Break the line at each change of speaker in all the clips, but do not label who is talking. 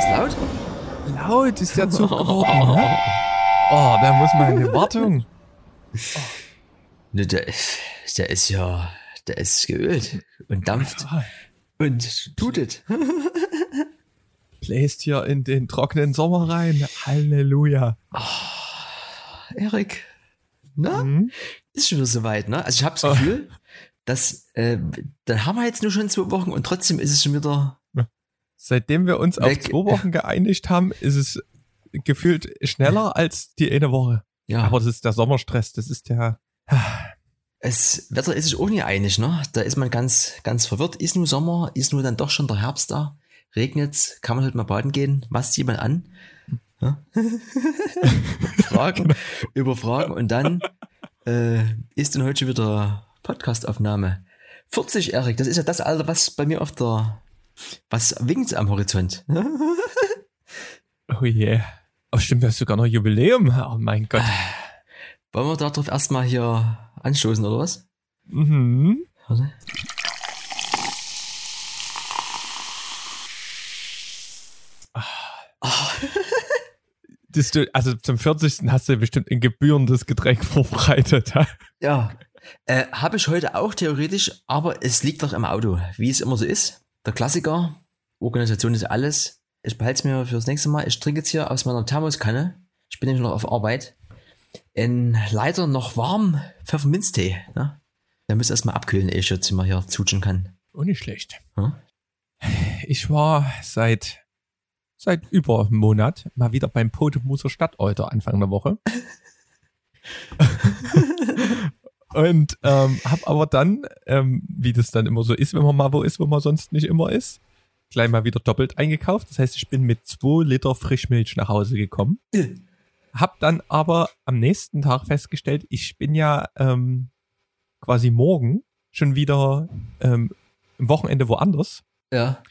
Was, laut?
Laut ist der Zug geworden. Ne? Oh, da muss man eine Wartung.
Ne, der, ist- der ist ja, der ist geölt und dampft und tutet.
Bläst hier in den trockenen Sommer rein. Halleluja.
Erik, na,
Mhm.
ist schon wieder soweit, ne? Also ich habe das Gefühl, dass, äh, dann haben wir jetzt nur schon zwei Wochen und trotzdem ist es schon wieder,
Seitdem wir uns auf
Weg.
zwei Wochen geeinigt haben, ist es gefühlt schneller als die eine Woche.
ja.
Aber das ist der Sommerstress. Das ist der.
Es Wetter ist sich auch nicht einig, ne? Da ist man ganz, ganz verwirrt. Ist nur Sommer, ist nur dann doch schon der Herbst da? Regnet's? Kann man halt mal baden gehen? Was zieht man an? Ja? Fragen über Fragen und dann äh, ist dann heute schon wieder Podcastaufnahme. 40, Erik, das ist ja das Alter, was bei mir auf der, was winkt am Horizont?
Oh je. Oh, stimmt, wir haben sogar noch Jubiläum. Oh mein Gott.
Wollen wir darauf erstmal hier anstoßen, oder was?
Mhm.
Warte.
Das du, also zum 40. hast du bestimmt ein gebührendes Getränk vorbereitet.
Ja, äh, habe ich heute auch theoretisch, aber es liegt doch im Auto, wie es immer so ist. Der Klassiker, Organisation ist alles. Ich behalte es mir fürs nächste Mal. Ich trinke jetzt hier aus meiner Thermoskanne. Ich bin nämlich noch auf Arbeit. Ein leider noch warm Pfefferminztee. Ne? Der muss erstmal abkühlen, ehe ich jetzt mal hier zutschen kann.
Oh, nicht schlecht.
Hm?
Ich war seit, seit über einem Monat mal wieder beim Potemuser Stadtäuter Anfang der Woche. Und ähm, hab aber dann, ähm, wie das dann immer so ist, wenn man mal wo ist, wo man sonst nicht immer ist, gleich mal wieder doppelt eingekauft. Das heißt, ich bin mit zwei Liter Frischmilch nach Hause gekommen. Hab dann aber am nächsten Tag festgestellt, ich bin ja ähm, quasi morgen schon wieder ähm, am Wochenende woanders.
Ja.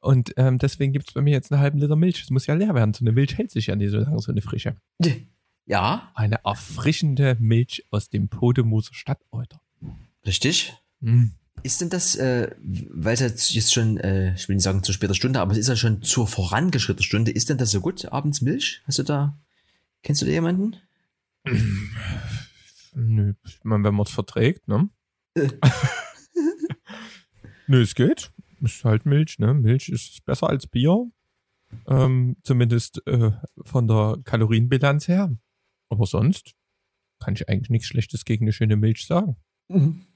Und ähm, deswegen gibt's bei mir jetzt einen halben Liter Milch. Das muss ja leer werden. So eine Milch hält sich ja nicht so lange, so eine frische.
Ja,
Eine erfrischende Milch aus dem Podemoser Stadtäuter.
richtig.
Mm.
Ist denn das, äh, weil es jetzt jetzt schon, äh, ich will nicht sagen zu später Stunde, aber es ist ja schon zur vorangeschrittenen Stunde, ist denn das so gut, abends Milch? Hast du da, kennst du da jemanden?
Nö, ich meine, wenn man es verträgt, ne?
Äh.
Nö, es geht. Ist halt Milch, ne? Milch ist besser als Bier. Ähm, zumindest äh, von der Kalorienbilanz her. Aber sonst kann ich eigentlich nichts Schlechtes gegen eine schöne Milch sagen.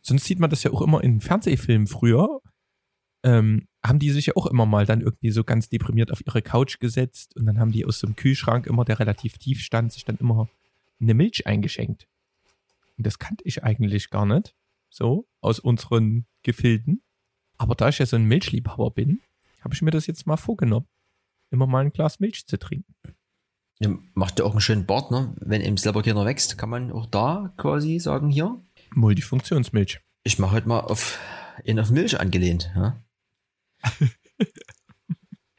Sonst sieht man das ja auch immer in Fernsehfilmen früher. Ähm, haben die sich ja auch immer mal dann irgendwie so ganz deprimiert auf ihre Couch gesetzt und dann haben die aus so einem Kühlschrank immer, der relativ tief stand, sich dann immer eine Milch eingeschenkt. Und das kannte ich eigentlich gar nicht. So, aus unseren Gefilden. Aber da ich ja so ein Milchliebhaber bin, habe ich mir das jetzt mal vorgenommen, immer mal ein Glas Milch zu trinken.
Ja, macht ja auch einen schönen Bart, ne? Wenn eben selber keiner wächst, kann man auch da quasi sagen, hier,
Multifunktionsmilch.
ich mache heute mal auf, in auf Milch angelehnt, ja?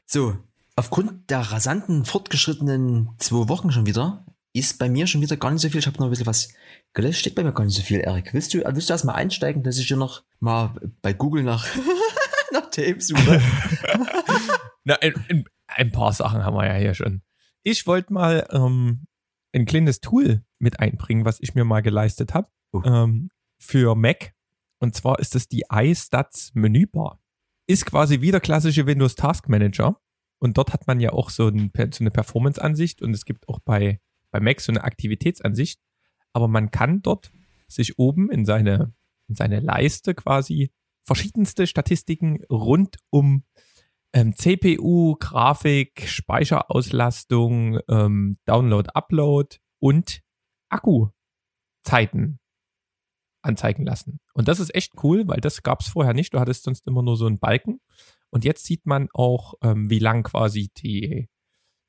so, aufgrund der rasanten, fortgeschrittenen zwei Wochen schon wieder, ist bei mir schon wieder gar nicht so viel. Ich habe noch ein bisschen was gelöscht. Steht bei mir gar nicht so viel, Erik. Willst du, willst du erst mal einsteigen, dass ich hier noch mal bei Google nach, nach Tape suche?
Na, ein, ein, ein paar Sachen haben wir ja hier schon. Ich wollte mal ähm, ein kleines Tool mit einbringen, was ich mir mal geleistet habe
Oh.
ähm, für Mac. Und zwar ist es die iStats Menübar. Ist quasi wie der klassische Windows Task Manager. Und dort hat man ja auch so, ein, so eine Performance-Ansicht und es gibt auch bei, bei Mac so eine Aktivitätsansicht. Aber man kann dort sich oben in seine, in seine Leiste quasi verschiedenste Statistiken rund um ähm, CPU, Grafik, Speicherauslastung, ähm, Download, Upload und Akkuzeiten anzeigen lassen. Und das ist echt cool, weil das gab es vorher nicht. Du hattest sonst immer nur so einen Balken. Und jetzt sieht man auch, ähm, wie lang quasi die,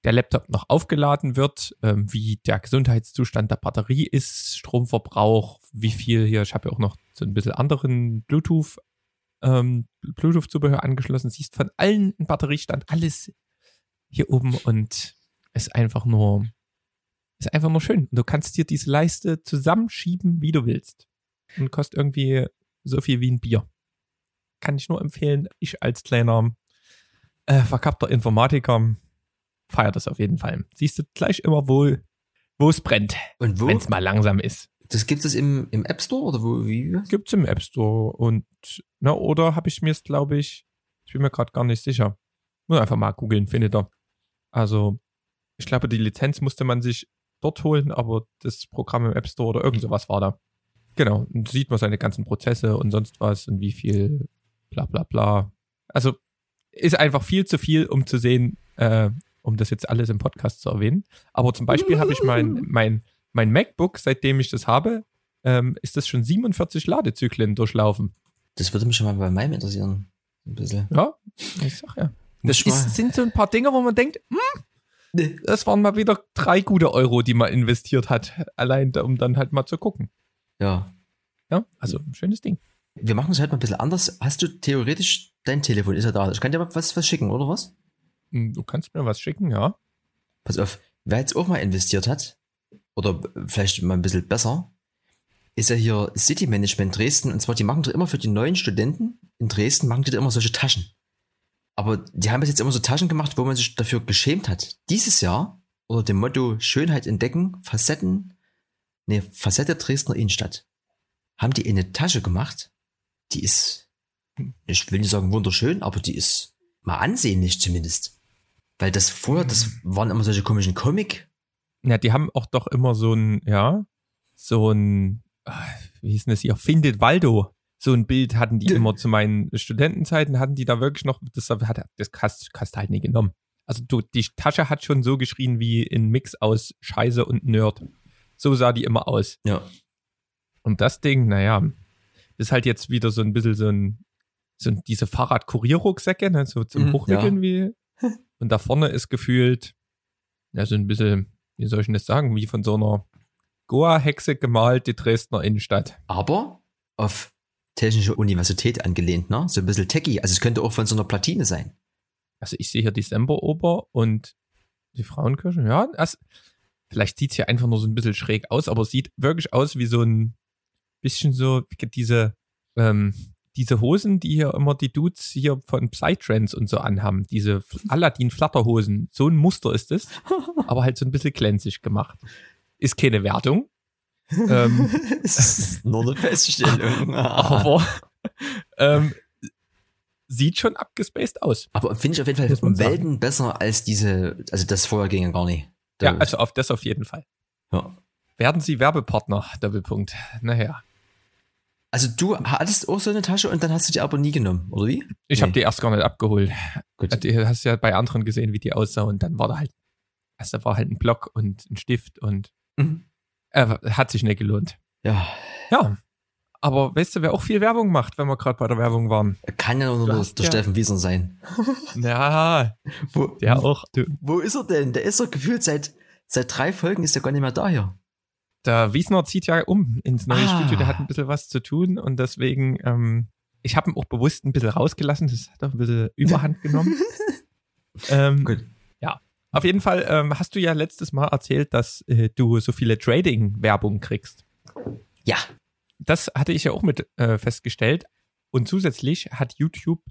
der Laptop noch aufgeladen wird, ähm, wie der Gesundheitszustand der Batterie ist, Stromverbrauch, wie viel hier, ich habe ja auch noch so ein bisschen anderen Bluetooth, ähm, Bluetooth-Zubehör angeschlossen, siehst von allen Batteriestand, alles hier oben und ist einfach nur, ist einfach nur schön. Und du kannst dir diese Leiste zusammenschieben, wie du willst. Und kostet irgendwie so viel wie ein Bier. Kann ich nur empfehlen. Ich als kleiner äh, verkappter Informatiker feiere das auf jeden Fall. Siehst du gleich immer, wo, wo es brennt,
Und wo?
wenn es mal langsam ist.
Das gibt es im, im App Store oder wo? Wie?
Gibt's im App Store und, na, oder habe ich mir es, glaube ich, ich bin mir gerade gar nicht sicher. Nur einfach mal googeln, findet ihr. Also, ich glaube, die Lizenz musste man sich dort holen, aber das Programm im App Store oder irgend sowas war da. Genau, und sieht man seine ganzen Prozesse und sonst was und wie viel bla bla bla. Also ist einfach viel zu viel, um zu sehen, äh, um das jetzt alles im Podcast zu erwähnen. Aber zum Beispiel habe ich mein, mein, mein MacBook, seitdem ich das habe, ähm, ist das schon 47 Ladezyklen durchlaufen.
Das würde mich schon mal bei meinem interessieren. Ein bisschen.
Ja, ich sag ja. Das ist, sind so ein paar Dinge, wo man denkt, hm, das waren mal wieder drei gute Euro, die man investiert hat, allein um dann halt mal zu gucken.
Ja.
Ja, also ein schönes Ding.
Wir machen es halt mal ein bisschen anders. Hast du theoretisch dein Telefon? Ist ja da. Ich kann dir mal was, was schicken, oder was?
Hm, Du kannst mir was schicken, ja.
Pass auf, wer jetzt auch mal investiert hat, oder vielleicht mal ein bisschen besser, ist ja hier City Management Dresden. Und zwar, die machen doch immer für die neuen Studenten in Dresden, machen die da immer solche Taschen. Aber die haben bis jetzt immer so Taschen gemacht, wo man sich dafür geschämt hat. Dieses Jahr, unter dem Motto Schönheit entdecken, Facetten, nee, Facette Dresdner Innenstadt, haben die eine Tasche gemacht, die ist, ich will nicht sagen wunderschön, aber die ist mal ansehnlich zumindest. Weil das vorher, das waren immer solche komischen Comic.
Ja, die haben auch doch immer so ein, ja, so ein, ah, wie hieß denn das hier, Findet Waldo. So ein Bild hatten die
Ja.
immer zu meinen Studentenzeiten, hatten die da wirklich noch, das hat, das hast, hast halt nie genommen. Also du, die Tasche hat schon so geschrien wie ein Mix aus Scheiße und Nerd. So sah die immer aus.
Ja.
Und das Ding, naja, ist halt jetzt wieder so ein bisschen so ein, so ein diese Fahrrad-Kurierrucksäcke, ne, so zum
Mhm,
Hochwickeln wie. Und da vorne ist gefühlt, ja, so ein bisschen, wie soll ich denn das sagen, wie von so einer Goa-Hexe gemalt, die Dresdner Innenstadt.
Aber auf Technische Universität angelehnt, ne? So ein bisschen techy. Also es könnte auch von so einer Platine sein.
Also ich sehe hier die Semperoper und die Frauenkirche, ja, das, vielleicht sieht's hier einfach nur so ein bisschen schräg aus, aber es sieht wirklich aus wie so ein bisschen so, wie diese, ähm, diese Hosen, die hier immer die Dudes hier von Psytrance und so anhaben, diese Aladdin-Flatterhosen, so ein Muster ist es, aber halt so ein bisschen glänzig gemacht. Ist keine Wertung, ähm,
Es ist nur eine Feststellung.
aber ähm, sieht schon abgespaced aus.
Aber finde ich auf jeden Fall
sagen.
Welten besser als diese, also das vorher ging ja gar nicht.
Ja, also auf das auf jeden Fall.
ja.
Werden Sie Werbepartner? Doppelpunkt. Naja.
Also du hattest auch so eine Tasche und dann hast du die aber nie genommen, oder wie?
Ich
Nee.
habe die erst gar nicht abgeholt.
Gut.
Du hast ja bei anderen gesehen, wie die aussah und dann war da halt, also da war halt ein Block und ein Stift und
Mhm.
äh, hat sich nicht gelohnt.
Ja,
Ja. Aber weißt du, wer auch viel Werbung macht, wenn wir gerade bei der Werbung waren?
kann ja nur der, der
ja-
Steffen Wieser sein.
Ja,
Wo,
der auch. Du,
wo ist er denn? Der ist doch gefühlt seit, seit drei Folgen ist er gar nicht mehr da hier.
Der Wiesner zieht ja um ins neue
Ah.
Studio, der hat ein bisschen was zu tun und deswegen, ähm, ich habe ihn auch bewusst ein bisschen rausgelassen, das hat auch ein bisschen Überhand genommen. ähm,
Gut.
Auf jeden Fall ähm, hast du ja letztes Mal erzählt, dass äh, du so viele Trading-Werbung kriegst.
Ja,
Das hatte ich ja auch mit äh, festgestellt. Und zusätzlich hat YouTube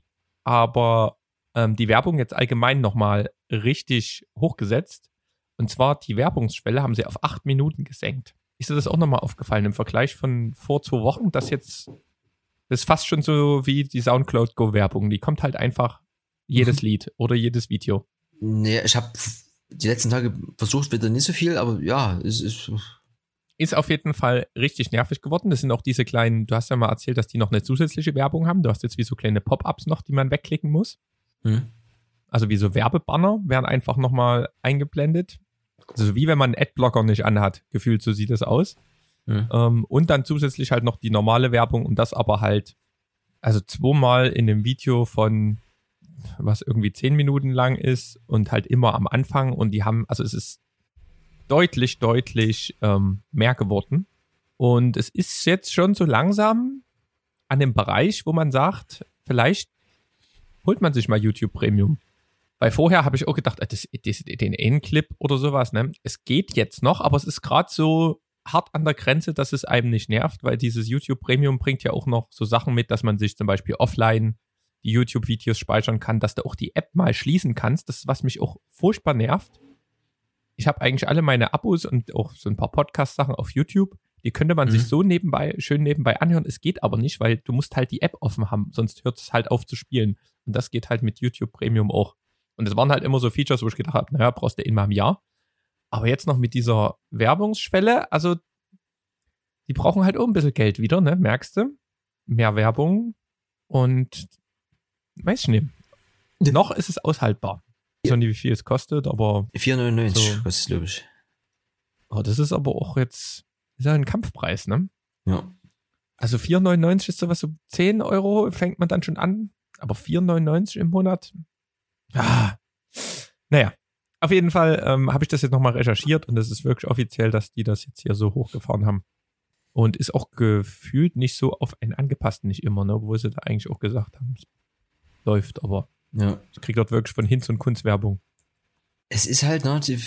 aber ähm, die Werbung jetzt allgemein nochmal richtig hochgesetzt. Und zwar die Werbungsschwelle haben sie auf acht Minuten gesenkt. Ist dir das auch nochmal aufgefallen im Vergleich von vor zwei Wochen? Das jetzt, das ist fast schon so wie die Soundcloud Go-Werbung. Die kommt halt einfach jedes Lied oder jedes Video.
nee, ich habe die letzten Tage versucht, wieder nicht so viel, aber ja, es ist.
ist auf jeden Fall richtig nervig geworden. Das sind auch diese kleinen, du hast ja mal erzählt, dass die noch eine zusätzliche Werbung haben. Du hast jetzt wie so kleine Pop-ups noch, die man wegklicken muss.
Hm.
Also wie so Werbebanner werden einfach nochmal eingeblendet. Also wie wenn man einen Adblocker nicht anhat. Gefühlt, so sieht das aus.
Hm.
Ähm, und dann zusätzlich halt noch die normale Werbung und das aber halt, also zweimal in einem Video von, was irgendwie zehn Minuten lang ist und halt immer am Anfang und die haben, also es ist deutlich, deutlich ähm, mehr geworden. Und es ist jetzt schon so langsam an dem Bereich, wo man sagt, vielleicht holt man sich mal YouTube Premium. Weil vorher habe ich auch gedacht, äh, das, das, den Endclip oder sowas, ne? Es geht jetzt noch, aber es ist gerade so hart an der Grenze, dass es einem nicht nervt, weil dieses YouTube Premium bringt ja auch noch so Sachen mit, dass man sich zum Beispiel offline die YouTube-Videos speichern kann, dass du auch die App mal schließen kannst. Das ist, was mich auch furchtbar nervt. Ich habe eigentlich alle meine Abos und auch so ein paar Podcast-Sachen auf YouTube. Die könnte man mhm. sich so nebenbei, schön nebenbei anhören. Es geht aber nicht, weil du musst halt die App offen haben, sonst hört es halt auf zu spielen. Und das geht halt mit YouTube Premium auch. Und es waren halt immer so Features, wo ich gedacht habe, naja, brauchst du in meinem Jahr. Aber jetzt noch mit dieser Werbungsschwelle, also die brauchen halt auch ein bisschen Geld wieder, ne? Merkst du? Mehr Werbung und weiß ich nicht. Noch ist es aushaltbar. Ich weiß nicht, wie viel es kostet, aber.
4,99 so. kostet es, glaube ich.
Oh, das ist aber auch jetzt, ist ja ein Kampfpreis, ne?
Ja.
Also 4,99 ist sowas so 10 Euro, fängt man dann schon an. Aber 4,99 im Monat? Ah. Naja, auf jeden Fall ähm, habe ich das jetzt nochmal recherchiert und es ist wirklich offiziell, dass die das jetzt hier so hochgefahren haben. Und ist auch gefühlt nicht so auf einen angepasst, nicht immer, ne? Obwohl sie da eigentlich auch gesagt haben, es läuft, aber
ja.
ich kriege dort wirklich von Hinz und Kunst Werbung.
Es ist halt, ne, die,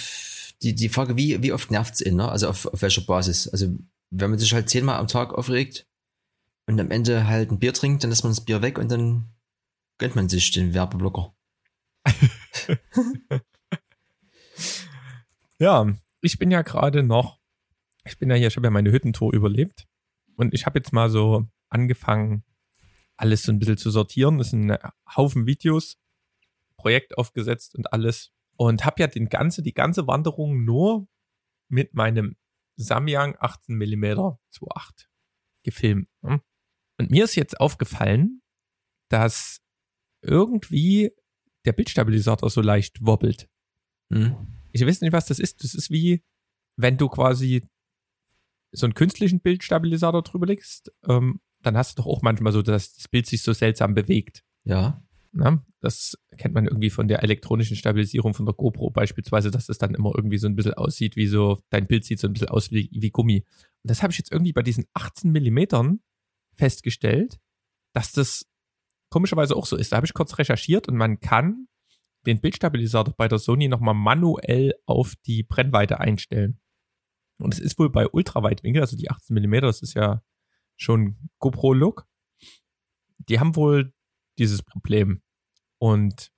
die, die Frage, wie, wie oft nervt es ihn, ne? Also auf, auf welcher Basis? Also, wenn man sich halt zehnmal am Tag aufregt und am Ende halt ein Bier trinkt, dann lässt man das Bier weg und dann gönnt man sich den Werbeblocker.
ja, ich bin ja gerade noch ich bin ja hier, ich habe ja meine Hüttentour überlebt und ich habe jetzt mal so angefangen, alles so ein bisschen zu sortieren. Das sind ein Haufen Videos, Projekt aufgesetzt und alles. Und habe ja den ganze, die ganze Wanderung nur mit meinem Samyang 18 mm 2.8 gefilmt. Ne? Und mir ist jetzt aufgefallen, dass irgendwie der Bildstabilisator so leicht wobbelt. Hm. Ich weiß nicht, was das ist. Das ist wie, wenn du quasi so einen künstlichen Bildstabilisator drüber legst, ähm, dann hast du doch auch manchmal so, dass das Bild sich so seltsam bewegt.
Ja.
Na, das kennt man irgendwie von der elektronischen Stabilisierung von der GoPro beispielsweise, dass das dann immer irgendwie so ein bisschen aussieht, wie so, dein Bild sieht so ein bisschen aus wie, wie Gummi. Und das habe ich jetzt irgendwie bei diesen 18 Millimetern festgestellt, dass das komischerweise auch so ist. Da habe ich kurz recherchiert und man kann den Bildstabilisator bei der Sony nochmal manuell auf die Brennweite einstellen. Und es ist wohl bei Ultraweitwinkel, also die 18 mm, das ist ja schon GoPro-Look. Die haben wohl dieses Problem. Und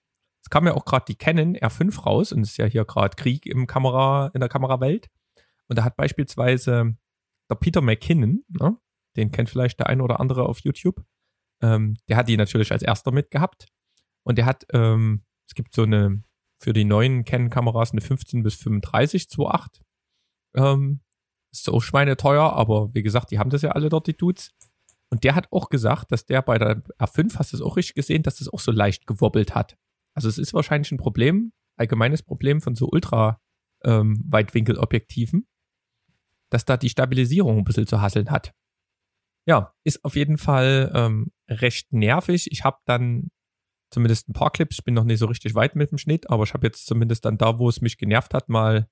es kam ja auch gerade die Canon R5 raus und es ist ja hier gerade Krieg im Kamera, in der Kamerawelt. Und da hat beispielsweise der Peter McKinnon, ne, den kennt vielleicht der eine oder andere auf YouTube, ähm, der hat die natürlich als erster mitgehabt. Und der hat, ähm, es gibt so eine, für die neuen Canon-Kameras eine 15 bis 35 2.8 ähm, ist so schweineteuer, aber wie gesagt, die haben das ja alle dort, die Dudes. Und der hat auch gesagt, dass der bei der R5, hast du es auch richtig gesehen, dass das auch so leicht gewobbelt hat. Also es ist wahrscheinlich ein Problem, allgemeines Problem von so ultra ähm, Weitwinkelobjektiven, dass da die Stabilisierung ein bisschen zu hasseln hat. Ja, ist auf jeden Fall ähm, recht nervig. Ich habe dann zumindest ein paar Clips, ich bin noch nicht so richtig weit mit dem Schnitt, aber ich habe jetzt zumindest dann da, wo es mich genervt hat, mal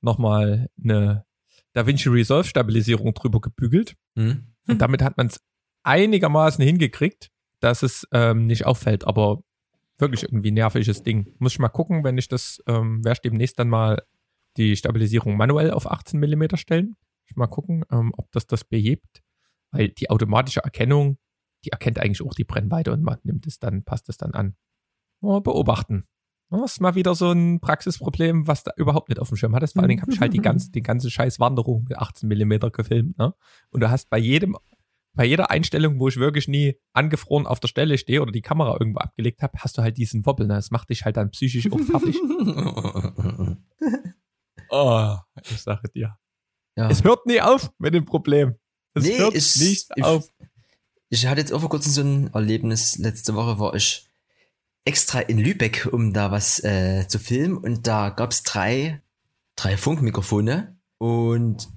nochmal eine DaVinci Resolve Stabilisierung drüber gebügelt. Mhm. Und damit hat man es einigermaßen hingekriegt, dass es ähm, nicht auffällt, aber wirklich irgendwie nerviges Ding. Muss ich mal gucken, wenn ich das, ähm, werde ich demnächst dann mal die Stabilisierung manuell auf 18 mm stellen. Ich mal gucken, ähm, ob das das behebt, weil die automatische Erkennung, die erkennt eigentlich auch die Brennweite und man nimmt es dann, passt es dann an. Oh, beobachten. Das ist mal wieder so ein Praxisproblem, was da überhaupt nicht auf dem Schirm hattest. Vor allen Dingen habe ich halt die ganze, die ganze scheiß Wanderung mit 18 Millimeter gefilmt. Ne? Und du hast bei jedem, bei jeder Einstellung, wo ich wirklich nie angefroren auf der Stelle stehe oder die Kamera irgendwo abgelegt habe, hast du halt diesen Wobbel. Ne? Das macht dich halt dann psychisch auch fertig. oh, ich sage dir. Ja. Es hört nie auf mit dem Problem. Es nee, hört
ich,
nicht
ich,
auf.
Ich hatte jetzt auch vor kurzem so ein Erlebnis. Letzte Woche war ich extra in Lübeck, um da was äh, zu filmen. Und da gab's drei, drei Funkmikrofone. Und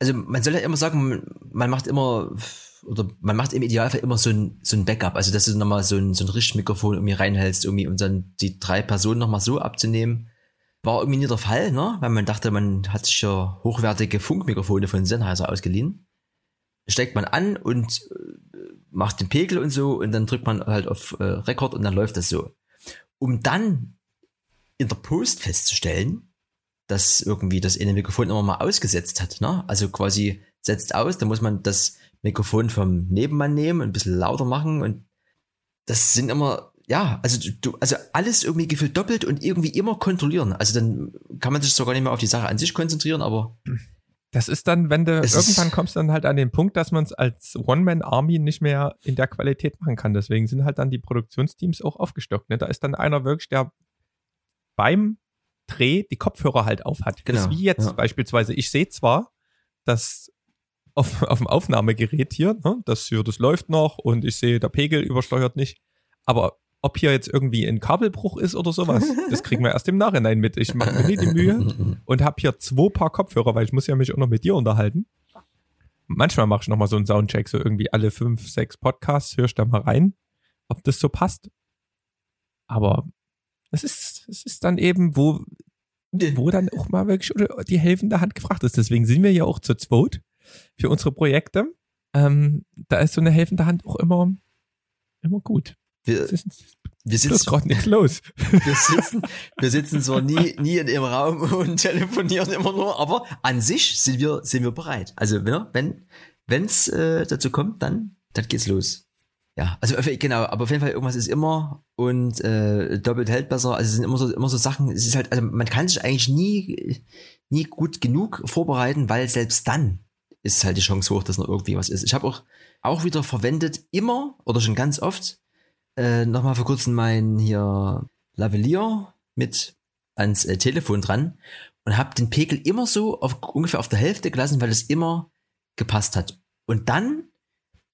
also man soll ja immer sagen, man macht immer, oder man macht im Idealfall immer so ein, so ein Backup. Also dass du nochmal so ein, so ein Richtmikrofon irgendwie reinhältst, irgendwie, um dann die drei Personen nochmal so abzunehmen. War irgendwie nie der Fall, ne? Weil man dachte, man hat sich ja hochwertige Funkmikrofone von Sennheiser ausgeliehen. Steckt man an und macht den Pegel und so und dann drückt man halt auf äh, Rekord und dann läuft das so. Um dann in der Post festzustellen, dass irgendwie das eine Mikrofon immer mal ausgesetzt hat, ne? Also quasi setzt aus, dann muss man das Mikrofon vom Nebenmann nehmen und ein bisschen lauter machen und das sind immer, ja, also du, also alles irgendwie gefühlt doppelt und irgendwie immer kontrollieren. Also dann kann man sich sogar nicht mehr auf die Sache an sich konzentrieren, aber.
Das ist dann, wenn du
Es
irgendwann kommst dann halt an den Punkt, dass man es als One-Man-Army nicht mehr in der Qualität machen kann. Deswegen sind halt dann die Produktionsteams auch aufgestockt. Ne? Da ist dann einer wirklich, der beim Dreh die Kopfhörer halt auf hat. Das
Genau,
ist wie jetzt
ja.
beispielsweise. Ich sehe zwar, dass auf, auf dem Aufnahmegerät hier, ne, das hier, das läuft noch und ich sehe, der Pegel übersteuert nicht. Aber ob hier jetzt irgendwie ein Kabelbruch ist oder sowas, das kriegen wir erst im Nachhinein mit. Ich mache mir nie die Mühe und habe hier zwei Paar Kopfhörer, weil ich muss ja mich auch noch mit dir unterhalten. Manchmal mache ich noch mal so einen Soundcheck, so irgendwie alle fünf, sechs Podcasts, höre ich da mal rein, ob das so passt. Aber es ist, es ist dann eben, wo, wo dann auch mal wirklich die helfende Hand gefragt ist. Deswegen sind wir ja auch zu zweit für unsere Projekte. Ähm, da ist so eine helfende Hand auch immer, immer gut.
Wir,
Es
wir,
es
sitzen,
gerade nichts los.
wir, sitzen, wir sitzen zwar nie, nie in dem Raum und telefonieren immer nur, aber an sich sind wir, sind wir bereit. Also ne, wenn wenn's äh, dazu kommt, dann, dann geht's los. Ja, also genau, aber auf jeden Fall irgendwas ist immer und äh, doppelt hält besser. Also es sind immer so immer so Sachen. Es ist halt, also man kann sich eigentlich nie nie gut genug vorbereiten, weil selbst dann ist halt die Chance hoch, dass noch irgendwie was ist. Ich habe auch auch wieder verwendet immer oder schon ganz oft äh, nochmal vor kurzem mein hier Lavalier mit ans äh, Telefon dran und habe den Pegel immer so auf ungefähr auf der Hälfte gelassen, weil es immer gepasst hat. Und dann,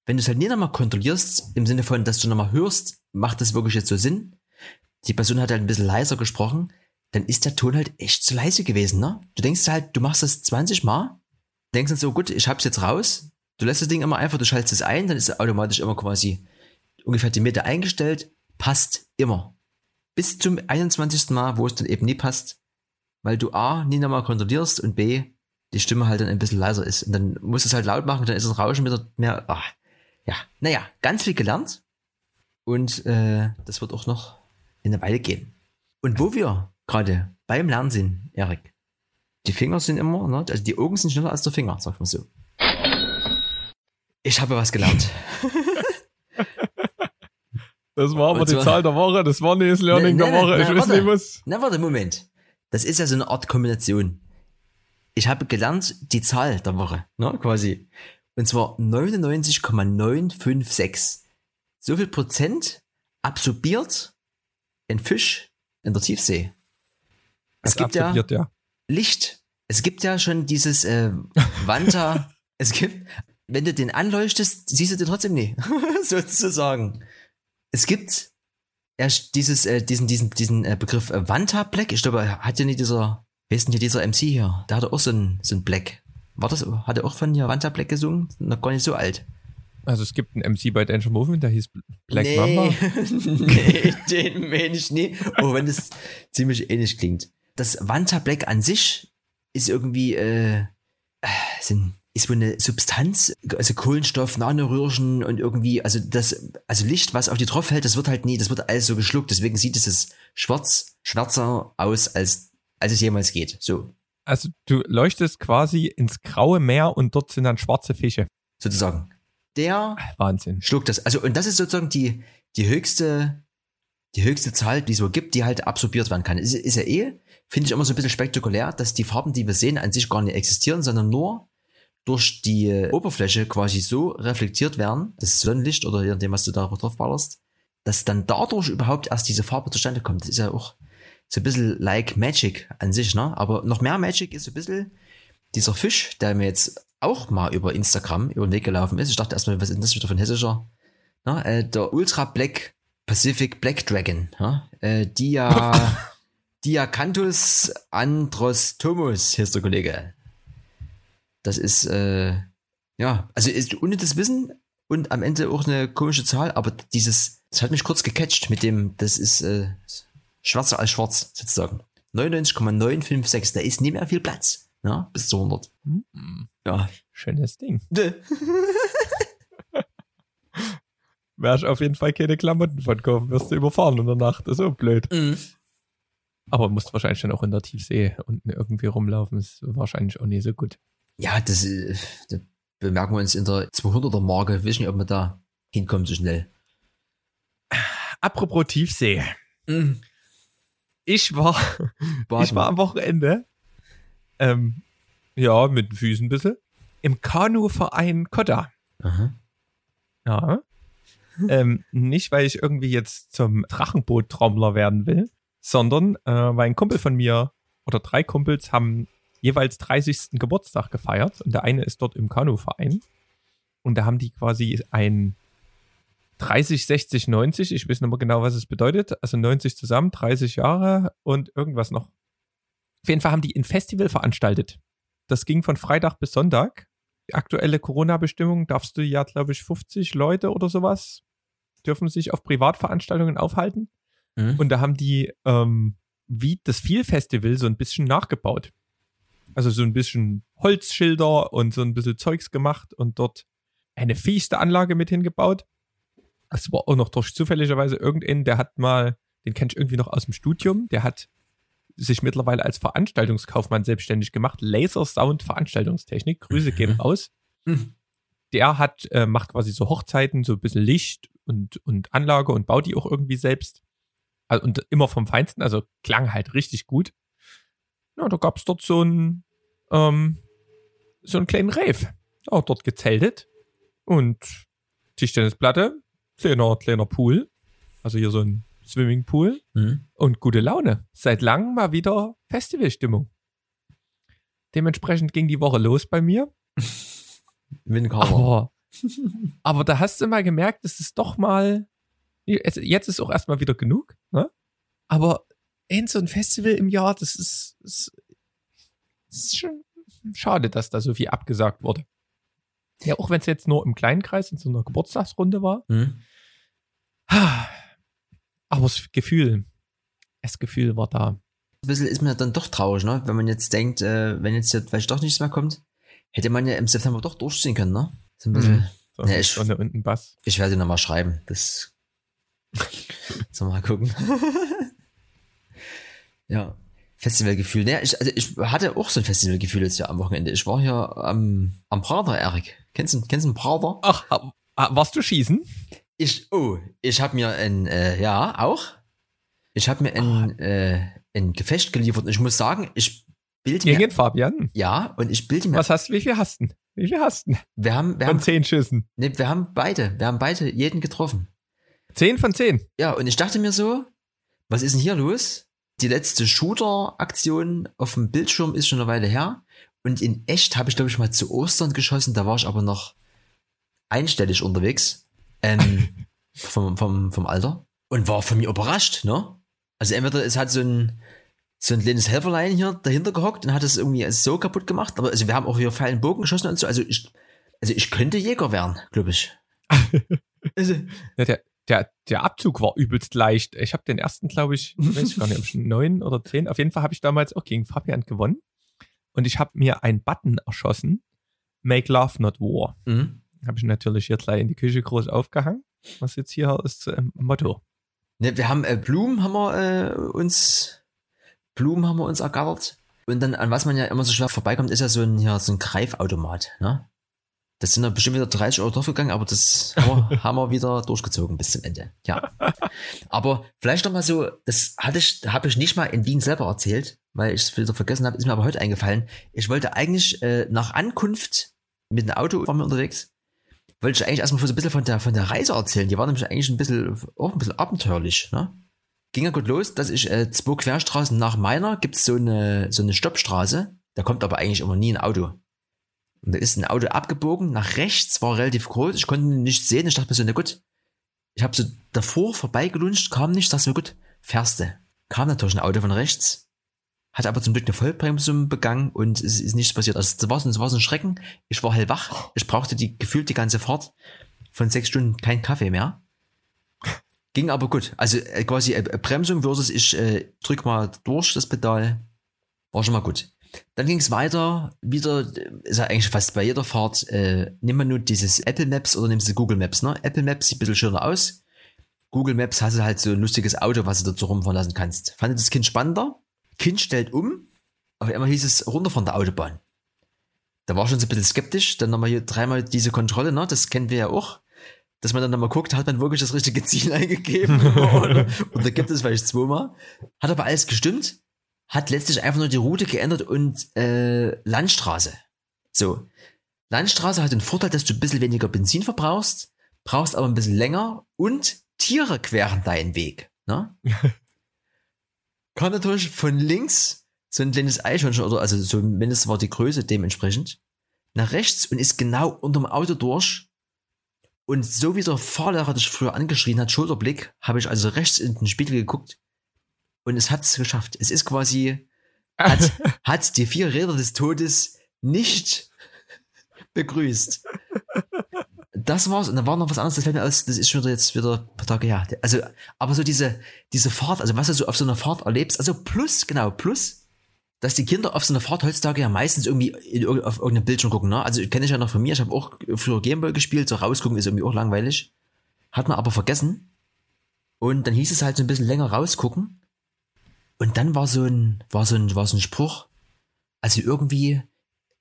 wenn du es halt nie nochmal kontrollierst, im Sinne von, dass du nochmal hörst, macht das wirklich jetzt so Sinn? Die Person hat halt ein bisschen leiser gesprochen, dann ist der Ton halt echt zu leise gewesen, ne? Du denkst halt, du machst das 20 Mal, denkst dann so, gut, ich hab's jetzt raus, du lässt das Ding immer einfach, du schaltest es ein, dann ist es automatisch immer quasi ungefähr die Mitte eingestellt, passt immer. Bis zum 21. Mal, wo es dann eben nie passt, weil du A, nie nochmal kontrollierst und B, die Stimme halt dann ein bisschen leiser ist. Und dann musst du es halt laut machen, dann ist das Rauschen wieder mehr, ah, ja, naja, ganz viel gelernt und äh, das wird auch noch in eine Weile gehen. Und wo wir gerade beim Lernen sind, Erik, die Finger sind immer, ne, also die Augen sind schneller als der Finger, sag mal so. Ich habe was gelernt.
Das war aber
Und
die
zwar-
Zahl der Woche, das war nicht das Learning
Nee,
der
nee,
Woche.
nee,
ich weiß nicht was.
Na, warte, Moment. Das ist ja so eine Art Kombination. Ich habe gelernt, die Zahl der Woche, ne, quasi. Und zwar 99,956. So viel Prozent absorbiert ein Fisch in der Tiefsee. Es
Das
gibt ja
absorbiert, ja.
Licht. Es gibt ja schon dieses äh, Wanta. es gibt, wenn du den anleuchtest, siehst du den trotzdem nie, sozusagen. Es gibt erst dieses, äh, diesen, diesen, diesen äh, Begriff äh, Wanta Black. Ich glaube, hat ja nicht dieser, wer ist denn hier dieser MC hier? Der hatte auch so ein, so ein Black. War das, hat er auch von hier Wanta Black gesungen? Noch gar nicht so alt.
Also es gibt einen MC bei Danger Movement, der hieß Black
nee,
Mamba.
nee, den meine ich nie. Auch wenn das ziemlich ähnlich klingt. Das Wanta Black an sich ist irgendwie, äh, sind, ist wohl eine Substanz, also Kohlenstoff, Nanoröhrchen und irgendwie, also das, also Licht, was auf die drauf fällt, das wird halt nie, das wird alles so geschluckt, deswegen sieht es schwarz, schwärzer aus, als, als es jemals geht. So,
Also du leuchtest quasi ins graue Meer und dort sind dann schwarze Fische.
sozusagen. Der
Wahnsinn.
schluckt das. Also, und das ist sozusagen die, die höchste, die höchste Zahl, die es so gibt, die halt absorbiert werden kann. Ist, ist ja eh, finde ich immer so ein bisschen spektakulär, dass die Farben, die wir sehen, an sich gar nicht existieren, sondern nur durch die Oberfläche quasi so reflektiert werden, das Sonnenlicht oder je nachdem, was du da drauf ballerst, dass dann dadurch überhaupt erst diese Farbe zustande kommt. Das ist ja auch so ein bisschen like Magic an sich, ne? Aber noch mehr Magic ist so ein bisschen dieser Fisch, der mir jetzt auch mal über Instagram über den Weg gelaufen ist. Ich dachte erstmal, was ist denn das wieder von hessischer? Na, äh, der Ultra Black Pacific Black Dragon, ja? äh, Dia, Diacanthus androstomus, hier ist der Kollege. Das ist, äh, ja, also ist unnützes Wissen und am Ende auch eine komische Zahl, aber dieses, das hat mich kurz gecatcht mit dem, das ist äh, schwarzer als schwarz, sozusagen. 99,956, da ist nicht mehr viel Platz, ja, bis zu 100.
Hm,
Ja.
schönes Ding. Ich auf jeden Fall keine Klamotten von kaufen, wirst du überfahren in der Nacht. Das ist so blöd.
Mhm.
Aber musst wahrscheinlich dann auch in der Tiefsee unten irgendwie rumlaufen. Ist wahrscheinlich auch nicht so gut.
Ja, das, äh, da bemerken wir uns in der 200er Marke. Wissen nicht, ob wir da hinkommen so schnell.
Apropos Tiefsee.
Mhm.
Ich war, ich war am Wochenende, ähm, ja, mit den Füßen ein bisschen, im Kanuverein Kotta.
Aha.
Ja. ähm, nicht, weil ich irgendwie jetzt zum Drachenboot-Trommler werden will, sondern äh, weil ein Kumpel von mir oder drei Kumpels haben jeweils 30. Geburtstag gefeiert und der eine ist dort im Kanuverein und da haben die quasi ein 30, 60, 90, ich weiß nicht mehr genau, was es bedeutet, also 90 zusammen, 30 Jahre und irgendwas noch. Auf jeden Fall haben die ein Festival veranstaltet. Das ging von Freitag bis Sonntag. Die aktuelle Corona-Bestimmung darfst du ja, glaube ich, 50 Leute oder sowas dürfen sich auf Privatveranstaltungen aufhalten.
Mhm.
Und da haben die ähm, wie das Viel-Festival so ein bisschen nachgebaut. Also so ein bisschen Holzschilder und so ein bisschen Zeugs gemacht und dort eine fieste Anlage mit hingebaut. Es war auch noch durch zufälligerweise irgendeinen, der hat mal, den kenne ich irgendwie noch aus dem Studium, der hat sich mittlerweile als Veranstaltungskaufmann selbstständig gemacht. Laser Sound Veranstaltungstechnik. Grüße gehen
Mhm.
raus.
Mhm.
Der hat, äh, macht quasi so Hochzeiten, so ein bisschen Licht und, und Anlage und baut die auch irgendwie selbst. Also, und immer vom Feinsten, also klang halt richtig gut. Ja, da gab's dort so ein, ähm, so einen kleinen Rave. Auch dort gezeltet. Und Tischtennisplatte, kleiner, kleiner Pool. Also hier so ein Swimmingpool
Mhm.
und gute Laune. Seit langem mal wieder Festivalstimmung. Dementsprechend ging die Woche los bei mir. Aber, aber da hast du mal gemerkt, es ist doch mal. Jetzt jetzt ist auch erstmal wieder genug, ne? Aber in so ein Festival im Jahr, das ist, ist, ist schon schade, dass da so viel abgesagt wurde. Ja, auch wenn es jetzt nur im kleinen Kreis in so einer Geburtstagsrunde war.
Mhm.
Aber das Gefühl, das Gefühl war da.
Ein bisschen ist man dann doch traurig, ne? Wenn man jetzt denkt, äh, wenn jetzt vielleicht doch nichts mehr kommt, hätte man ja im September doch durchziehen können, ne? So ein bisschen.
Mhm. So,
Ja, ich-
und ein Bass.
Ich werde nochmal schreiben. Das. so mal gucken. ja. Festivalgefühl. Ne, ich, also ich hatte auch so ein Festivalgefühl jetzt ja am Wochenende. Ich war hier am, am Prater, Erik. Kennst du, kennst du den Prater?
Ach, warst du schießen?
Ich, oh, ich habe mir ein, äh, ja, auch. Ich habe mir ein, äh, ein Gefecht geliefert und ich muss sagen, ich bilde mir,
Gegen Fabian.
ja, und ich bilde mir,
Was hast du? Wie viel hast du? Wie viel hast du?
wir haben, wir
Von
haben,
zehn Schüssen.
nee, wir haben beide, wir haben beide jeden getroffen.
Zehn von zehn.
Ja, und ich dachte mir so, was ist denn hier los? Die letzte Shooter-Aktion auf dem Bildschirm ist schon eine Weile her. Und in echt habe ich, glaube ich, mal zu Ostern geschossen. Da war ich aber noch einstellig unterwegs. Ähm, vom, vom, vom Alter. Und war von mir überrascht, ne? Also entweder es hat so ein, so ein kleines Helferlein hier dahinter gehockt und hat es irgendwie so kaputt gemacht. Aber also wir haben auch hier Pfeilen Bogen geschossen und so. Also ich, also ich könnte Jäger werden, glaube ich. also,
Ja, der, der, der Abzug war übelst leicht. Ich habe den ersten, glaube ich, weiß ich gar nicht, ob ich neun oder zehn. Auf jeden Fall habe ich damals auch gegen Fabian gewonnen. Und ich habe mir einen Button erschossen. Make Love Not War.
mhm.
Habe ich natürlich hier gleich in die Küche groß aufgehangen. Was jetzt hier ist ähm, Motto.
Ne, wir haben äh, Blumen haben wir äh, uns Blumen haben wir uns ergattert. Und dann, an was man ja immer so schwer vorbeikommt, ist ja so ein, ja, so ein Greifautomat, ne? Das sind ja bestimmt wieder 30 Euro draufgegangen, aber das haben wir, haben wir wieder durchgezogen bis zum Ende. Ja. Aber vielleicht noch mal so, das hatte ich, habe ich nicht mal in Wien selber erzählt, weil ich es wieder vergessen habe, ist mir aber heute eingefallen. Ich wollte eigentlich äh, nach Ankunft mit dem Auto waren wir unterwegs, wollte ich eigentlich erstmal so ein bisschen von der, von der Reise erzählen. Die war nämlich eigentlich ein bisschen, auch ein bisschen abenteuerlich, ne? Ging ja gut los, dass ich äh, zwei Querstraßen nach meiner gibt's so eine, so eine Stoppstraße. Da kommt aber eigentlich immer nie ein Auto. Und da ist ein Auto abgebogen, nach rechts, war relativ groß, ich konnte ihn nicht sehen, ich dachte mir so, na gut, ich habe so davor vorbeigelunscht, kam nicht, dachte mir, gut, fährst du. Kam natürlich ein Auto von rechts, hat aber zum Glück eine Vollbremsung begangen und es ist nichts passiert. Also es war, so- es war so ein Schrecken, ich war hellwach, ich brauchte die gefühlt die ganze Fahrt von sechs Stunden kein Kaffee mehr. Ging aber gut. Also äh, quasi äh, Bremsung versus ich äh, drück mal durch das Pedal. War schon mal gut. Dann ging es weiter, wieder, ist ja eigentlich fast bei jeder Fahrt, äh, nimm mal nur dieses Apple Maps oder nimmst du Google Maps, ne? Apple Maps sieht ein bisschen schöner aus. Google Maps hast du halt so ein lustiges Auto, was du dazu rumfahren lassen kannst. Fand das Kind spannender? Kind stellt um. Auf einmal hieß es runter von der Autobahn. Da war ich schon so ein bisschen skeptisch. Dann nochmal hier dreimal diese Kontrolle, ne? Das kennen wir ja auch. dass man dann nochmal guckt, hat man wirklich das richtige Ziel eingegeben oder, oder gibt es vielleicht zweimal. Hat aber alles gestimmt, hat letztlich einfach nur die Route geändert und äh, Landstraße. So. Landstraße hat den Vorteil, dass du ein bisschen weniger Benzin verbrauchst, brauchst aber ein bisschen länger und Tiere queren deinen Weg. Ne? Kann natürlich von links so ein kleines Eichhörnchen oder also so mindestens war die Größe dementsprechend nach rechts und ist genau unterm Auto durch. Und so wie der Fahrlehrer dich früher angeschrien hat, Schulterblick, habe ich also rechts in den Spiegel geguckt und es hat es geschafft. Es ist quasi, hat, hat die vier Räder des Todes nicht begrüßt. Das war's. Und dann war noch was anderes, das fällt mir aus, das ist schon wieder jetzt wieder ein paar Tage her. Also, aber so diese, diese Fahrt, also was du so auf so einer Fahrt erlebst, also plus, genau, plus, dass die Kinder auf so einer Fahrt heutzutage ja meistens irgendwie in, auf irgendeinem Bildschirm gucken, ne? Also kenne ich ja noch von mir, ich habe auch früher Gameboy gespielt, so rausgucken ist irgendwie auch langweilig. Hat man aber vergessen. Und dann hieß es halt so ein bisschen länger rausgucken. Und dann war so ein, war so ein, war so ein Spruch. Also irgendwie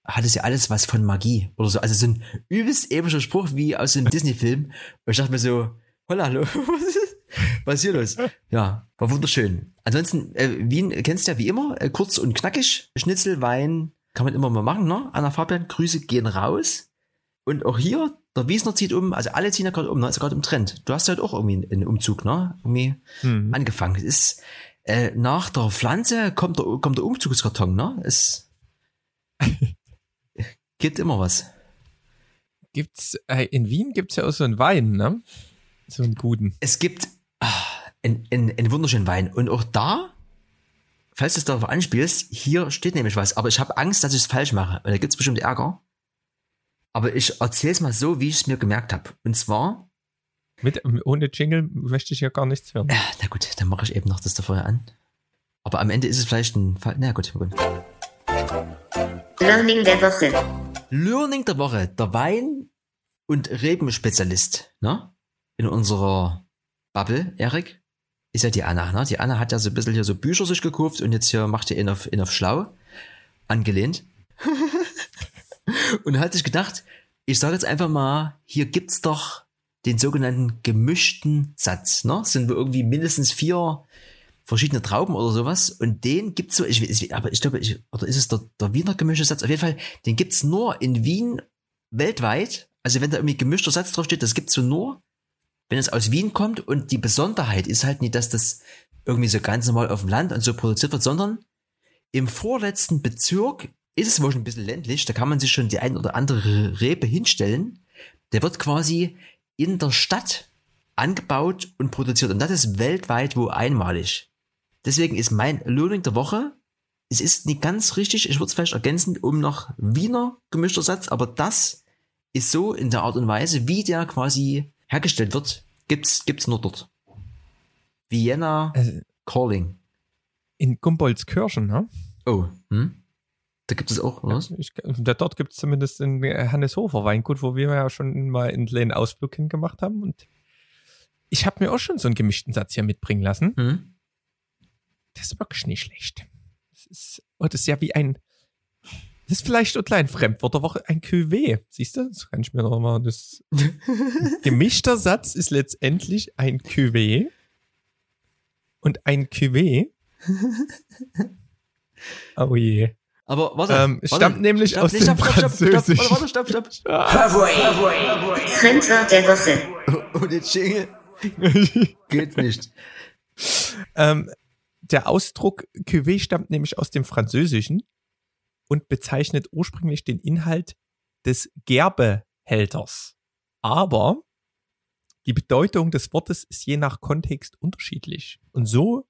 hatte sie alles was von Magie oder so. Also so ein übelst epischer Spruch wie aus einem Disney-Film. Und ich dachte mir so, holla, hallo, was ist hier los? Ja, war wunderschön. Ansonsten, äh, Wien kennst du ja wie immer, äh, kurz und knackig. Schnitzel, Wein, kann man immer mal machen, ne? Anna Fabian, Grüße gehen raus. Und auch hier, der Wiesner zieht um, also alle ziehen ja gerade um, ne? Ist gerade im Trend. Du hast halt auch irgendwie einen Umzug, ne? Irgendwie
Hm.
angefangen. Es ist, äh, nach der Pflanze kommt der, kommt der Umzugskarton, ne? Es gibt immer was.
Gibt's, äh, in Wien gibt's ja auch so einen Wein, ne? So einen guten.
Es gibt ah, einen, einen, einen wunderschönen Wein. Und auch da, falls du es darauf anspielst, hier steht nämlich was. Aber ich habe Angst, dass ich es falsch mache. Weil da gibt es bestimmt Ärger. Aber ich erzähle es mal so, wie ich es mir gemerkt habe. Und zwar,
Mit, ohne Jingle möchte ich ja gar nichts hören.
äh, na gut, dann mache ich eben noch das da vorher an. Aber am Ende ist es vielleicht ein Fall. Na gut, gut.
Learning der Woche.
Learning der Woche. Der Wein- und Rebenspezialist, ne? In unserer Bubble, Erik, ist ja die Anna, ne? Die Anna hat ja so ein bisschen hier so Bücher sich gekauft und jetzt hier macht ihr ihn auf, ihn auf schlau. Angelehnt. und hat sich gedacht, ich sage jetzt einfach mal, hier gibt's doch den sogenannten gemischten Satz, ne? Sind wir irgendwie mindestens vier verschiedene Trauben oder sowas und den gibt's so, ich, aber ich glaube, ich, oder ist es der, der Wiener gemischte Satz? Auf jeden Fall, den gibt's nur in Wien weltweit. Also wenn da irgendwie gemischter Satz drauf steht, das gibt's so nur, wenn es aus Wien kommt und die Besonderheit ist halt nicht, dass das irgendwie so ganz normal auf dem Land und so produziert wird, sondern im vorletzten Bezirk ist es wohl schon ein bisschen ländlich, da kann man sich schon die ein oder andere Rebe hinstellen. Der wird quasi in der Stadt angebaut und produziert und das ist weltweit wo einmalig. Deswegen ist mein Learning der Woche, es ist nicht ganz richtig, ich würde es vielleicht ergänzen um noch Wiener gemischter Satz, aber das ist so in der Art und Weise, wie der quasi hergestellt wird, gibt's, gibt's nur dort. Vienna
Also,
Calling.
in Gumboldskirchen, ne?
Oh, hm? Da gibt es auch, was?
Ich, da, dort gibt's zumindest in Hanneshofer Weingut, wo wir ja schon mal einen kleinen Ausflug hingemacht haben. Und ich habe mir auch schon so einen gemischten Satz hier mitbringen lassen.
Hm?
Das ist wirklich nicht schlecht. Das ist, oh, das ist ja wie ein, das ist vielleicht ein klein Fremdwort der Woche, ein Cuvée. Siehst du? Das kann ich mir noch mal, das gemischter Satz ist letztendlich ein Cuvée. Und ein Cuvée, oh je,
Aber warte,
Ähm,
warte,
stammt nämlich aus dem
stopp, stopp, stopp,
Französischen.
Stopp, warte, stopp, stopp, stopp.
Fremdwort der Woche.
Ohne Jingle geht nicht.
ähm, der Ausdruck Cuvée stammt nämlich aus dem Französischen und bezeichnet ursprünglich den Inhalt des Gerbehälters. Aber die Bedeutung des Wortes ist je nach Kontext unterschiedlich. Und so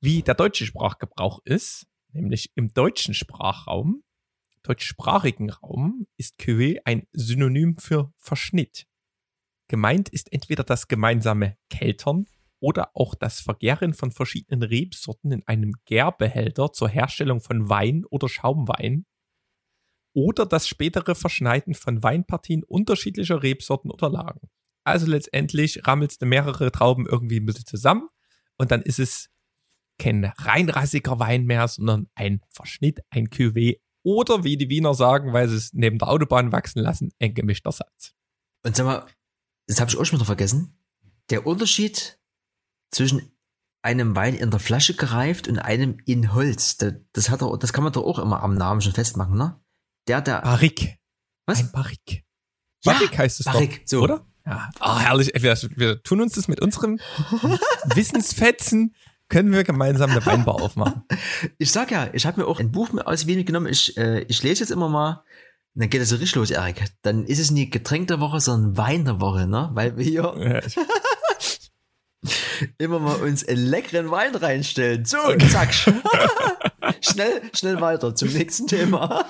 wie der deutsche Sprachgebrauch ist, nämlich im deutschen Sprachraum, deutschsprachigen Raum, ist Cuvée ein Synonym für Verschnitt. Gemeint ist entweder das gemeinsame Keltern oder auch das Vergären von verschiedenen Rebsorten in einem Gärbehälter zur Herstellung von Wein oder Schaumwein oder das spätere Verschneiden von Weinpartien unterschiedlicher Rebsorten oder Lagen. Also letztendlich rammelst du mehrere Trauben irgendwie ein bisschen zusammen und dann ist es kein reinrassiger Wein mehr, sondern ein Verschnitt, ein Cuvée oder wie die Wiener sagen, weil sie es neben der Autobahn wachsen lassen, ein gemischter Satz.
Und sag mal, das habe ich auch schon wieder vergessen, der Unterschied zwischen einem Wein in der Flasche gereift und einem in Holz, das, das, hat er, das kann man doch auch immer am Namen schon festmachen, ne? Der, der.
Barrique.
Was?
Ein Barrique.
Ja,
Barrique heißt es
Barrique,
doch,
so.
oder? Ja. Ah, herrlich. Wir, wir tun uns das mit unserem Wissensfetzen, können wir gemeinsam eine Weinbar aufmachen.
Ich sag ja, ich habe mir auch ein Buch aus Wien genommen. Ich, äh, ich lese jetzt immer mal. Und dann geht es so richtig los, Erik. Dann ist es nie Getränk der Woche, sondern Wein der Woche, ne? Weil wir hier immer mal uns einen leckeren Wein reinstellen. So, zack. schnell, schnell weiter zum nächsten Thema.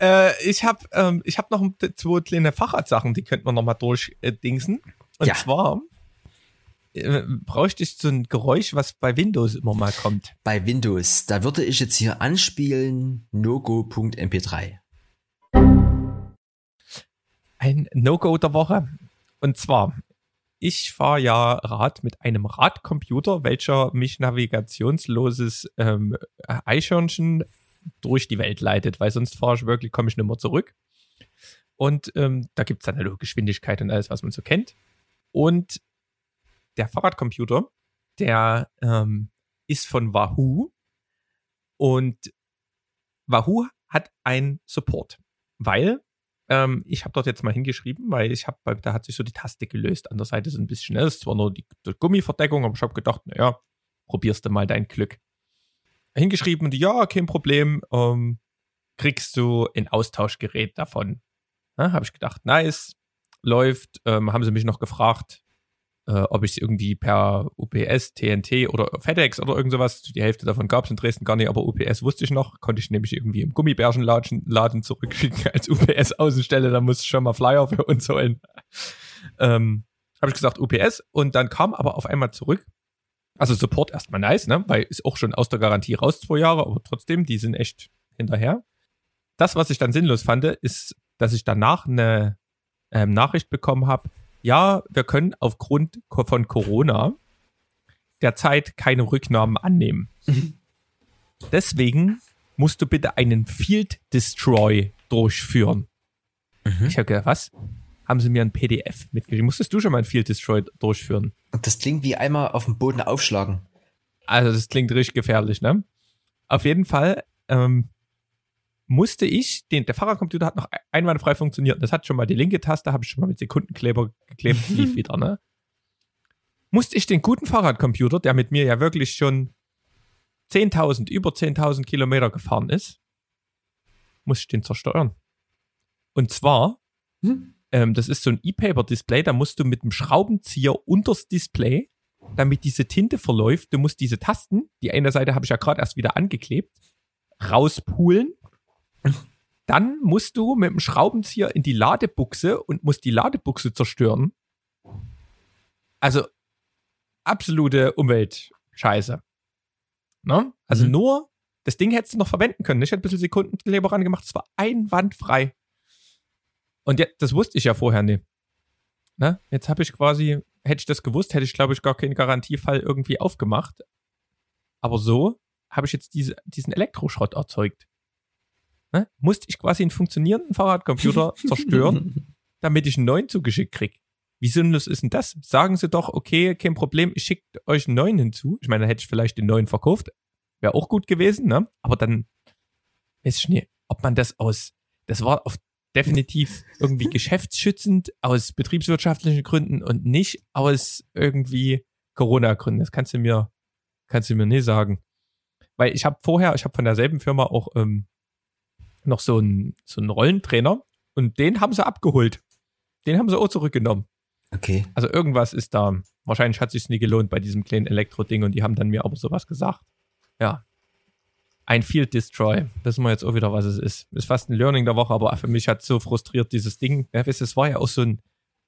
Äh, ich habe ähm, ich hab noch zwei kleine Fahrradsachen, die könnten wir noch mal durchdingsen. Und
Ja.
zwar äh, bräuchte ich so ein Geräusch, was bei Windows immer mal kommt.
Bei Windows, da würde ich jetzt hier anspielen nogo.mp3.
Ein No-Go der Woche. Und zwar, ich fahre ja Rad mit einem Radcomputer, welcher mich navigationsloses ähm, Eichhörnchen durch die Welt leitet, weil sonst fahre ich wirklich, komme ich nicht mehr zurück. Und ähm, da gibt es dann eine Geschwindigkeit und alles, was man so kennt. Und der Fahrradcomputer, der ähm, ist von Wahoo und Wahoo hat einen Support, weil ähm, ich habe dort jetzt mal hingeschrieben, weil ich habe, da hat sich so die Taste gelöst. An der Seite ist ein bisschen, das ist zwar nur die, die Gummiverdeckung, aber ich habe gedacht, naja, probierst du mal dein Glück. Hingeschrieben und ja, kein Problem, ähm, kriegst du ein Austauschgerät davon. Ja, habe ich gedacht, nice, läuft. Ähm, haben sie mich noch gefragt, äh, ob ich es irgendwie per UPS, TNT oder FedEx oder irgend sowas, die Hälfte davon gab es in Dresden gar nicht, aber UPS wusste ich noch, konnte ich nämlich irgendwie im Gummibärchenladen Laden zurückschicken als UPS-Außenstelle, da musste ich schon mal Flyer für uns holen. Ähm, habe ich gesagt UPS und dann kam aber auf einmal zurück, also Support erstmal nice, ne, weil ist auch schon aus der Garantie raus zwei Jahre, aber trotzdem, die sind echt hinterher. Das, was ich dann sinnlos fand, ist, dass ich danach eine ähm, Nachricht bekommen habe, ja, wir können aufgrund von Corona derzeit keine Rücknahmen annehmen. Deswegen musst du bitte einen Field Destroy durchführen. Ich habe gedacht, was? Haben sie mir ein PDF mitgeschickt? Musstest du schon mal ein Field Destroy durchführen?
Und das klingt wie einmal auf dem Boden aufschlagen.
Also das klingt richtig gefährlich, ne? Auf jeden Fall ähm, musste ich, den, der Fahrradcomputer hat noch einwandfrei funktioniert. Das hat schon mal die linke Taste, habe ich schon mal mit Sekundenkleber geklebt, lief wieder, ne? Musste ich den guten Fahrradcomputer, der mit mir ja wirklich schon 10.000, über 10.000 Kilometer gefahren ist, muss ich den zerstören. Und zwar,
Hm?
ähm, das ist so ein E-Paper-Display, da musst du mit dem Schraubenzieher unters Display damit diese Tinte verläuft, du musst diese Tasten, die eine Seite habe ich ja gerade erst wieder angeklebt, rauspulen. Dann musst du mit dem Schraubenzieher in die Ladebuchse und musst die Ladebuchse zerstören. Also absolute Umweltscheiße. Ne? Also
Mhm.
nur, das Ding hättest du noch verwenden können. Ich hätte ein bisschen Sekundenkleber ran gemacht, es war einwandfrei. Und jetzt, das wusste ich ja vorher nicht. Ne? Jetzt habe ich quasi, hätte ich das gewusst, hätte ich, glaube ich, gar keinen Garantiefall irgendwie aufgemacht. Aber so habe ich jetzt diese, diesen Elektroschrott erzeugt. Ne? Musste ich quasi einen funktionierenden Fahrradcomputer zerstören, damit ich einen neuen zugeschickt krieg. Wie sinnlos ist denn das? Sagen Sie doch, okay, kein Problem, ich schicke euch einen neuen hinzu. Ich meine, dann hätte ich vielleicht den neuen verkauft. Wäre auch gut gewesen, ne? Aber dann weiß ich nicht, ob man das aus, das war auf definitiv irgendwie geschäftsschützend aus betriebswirtschaftlichen Gründen und nicht aus irgendwie Corona-Gründen. Das kannst du mir, kannst du mir nie sagen. Weil ich habe vorher, ich habe von derselben Firma auch ähm, noch so einen, so einen Rollentrainer und den haben sie abgeholt. Den haben sie auch zurückgenommen.
Okay.
Also irgendwas ist da. Wahrscheinlich hat sich's nie gelohnt bei diesem kleinen Elektro-Ding und die haben dann mir aber sowas gesagt. Ja. Ein Field Destroy. Wissen wir jetzt auch wieder, was es ist. Ist fast ein Learning der Woche, aber für mich hat so frustriert dieses Ding. Ja, weißt, du, es war ja auch so ein,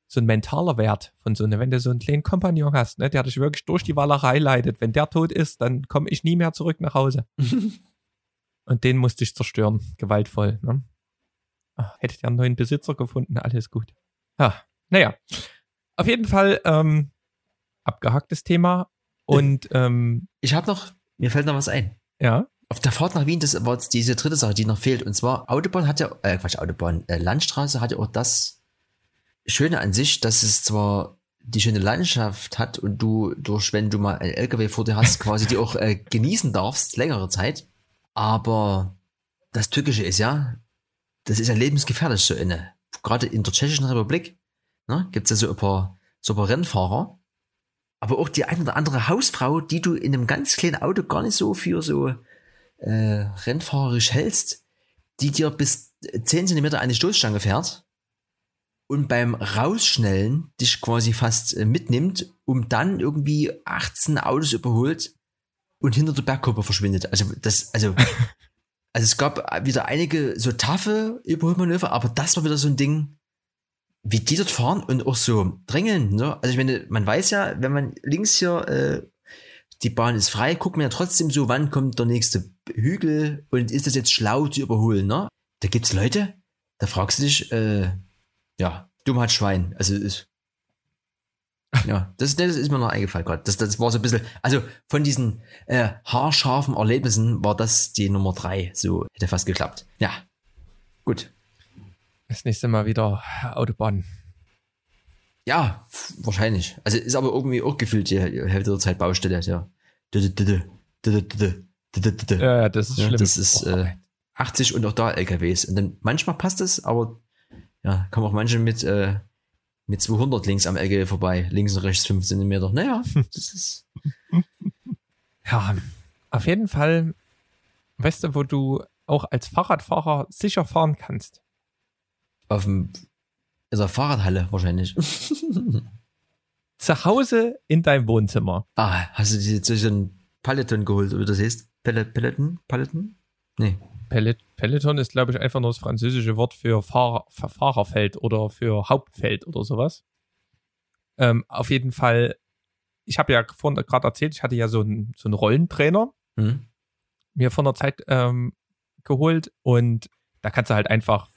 so ein mentaler Wert von so einer, wenn du so einen kleinen Kompagnon hast, ne, der dich wirklich durch die Wallerei leitet. Wenn der tot ist, dann komme ich nie mehr zurück nach Hause. und den musste ich zerstören. Gewaltvoll. Ne? Ach, hätte ich einen neuen Besitzer gefunden, alles gut. Ja, naja. Auf jeden Fall ähm, abgehacktes Thema. Und ähm,
Ich habe noch, mir fällt noch was ein.
ja,
Auf der Fahrt nach Wien, das war jetzt diese dritte Sache, die noch fehlt. Und zwar Autobahn hat ja, äh, Quatsch, Autobahn, äh, Landstraße hat ja auch das Schöne an sich, dass es zwar die schöne Landschaft hat und du durch, wenn du mal ein LKW vor dir hast, quasi die auch äh, genießen darfst, längere Zeit. Aber das Tückische ist ja, das ist ja lebensgefährlich so inne. Gerade in der Tschechischen Republik ne, gibt es ja so ein paar, so ein paar Rennfahrer, aber auch die ein oder andere Hausfrau, die du in einem ganz kleinen Auto gar nicht so für so äh, rennfahrerisch hältst, die dir bis 10 Zentimeter an die Stoßstange fährt und beim Rausschnellen dich quasi fast äh, mitnimmt, um dann irgendwie 18 Autos überholt und hinter der Bergkuppe verschwindet. Also das, also, also es gab wieder einige so taffe Überholmanöver, aber das war wieder so ein Ding, wie die dort fahren und auch so drängeln. Ne? Also ich meine, man weiß ja, wenn man links hier äh, die Bahn ist frei, guckt man ja trotzdem so, wann kommt der nächste Hügel und ist das jetzt schlau zu überholen. Ne? Da gibt's Leute, da fragst du dich, äh, ja, Dummheit Schwein. Also ist, ja, das, das ist mir noch eingefallen gerade. Das, das war so ein bisschen, also von diesen äh, haarscharfen Erlebnissen war das die Nummer drei. So hätte fast geklappt. Ja, gut.
Das nächste Mal wieder Autobahn.
Ja, wahrscheinlich. Also ist aber irgendwie auch gefühlt die Hälfte der Zeit Baustelle. Ja,
ja das ist schlimm.
Das ist äh, 80 und auch da LKWs. Und dann manchmal passt es, aber ja, kommen auch manche mit äh, mit 200 links am LKW vorbei. Links und rechts 5 Zentimeter. Naja, das ist.
Ja, auf jeden Fall, weißt du, wo du auch als Fahrradfahrer sicher fahren kannst.
Auf dem, in der Fahrradhalle wahrscheinlich.
Zu Hause in deinem Wohnzimmer.
ah, hast du dir so einen Peloton geholt, oder wie das heißt? Peloton? Peloton? Nee.
Pellet Peloton ist, glaube ich, einfach nur das französische Wort für, Fahrer, für Fahrerfeld oder für Hauptfeld oder sowas. Ähm, auf jeden Fall, ich habe ja vorhin gerade erzählt, ich hatte ja so einen, so einen Rollentrainer
Hm?
mir vor einer Zeit ähm, geholt und da kannst du halt einfach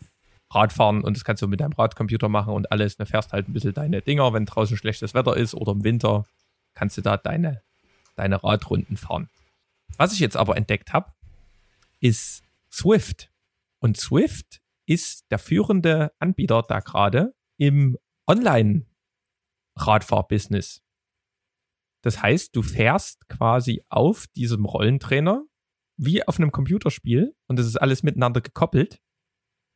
Rad fahren und das kannst du mit deinem Radcomputer machen und alles. Du fährst halt ein bisschen deine Dinger, wenn draußen schlechtes Wetter ist oder im Winter, kannst du da deine, deine Radrunden fahren. Was ich jetzt aber entdeckt habe, ist Swift. Und Swift ist der führende Anbieter da gerade im Online-Radfahrbusiness. Das heißt, du fährst quasi auf diesem Rollentrainer wie auf einem Computerspiel und es ist alles miteinander gekoppelt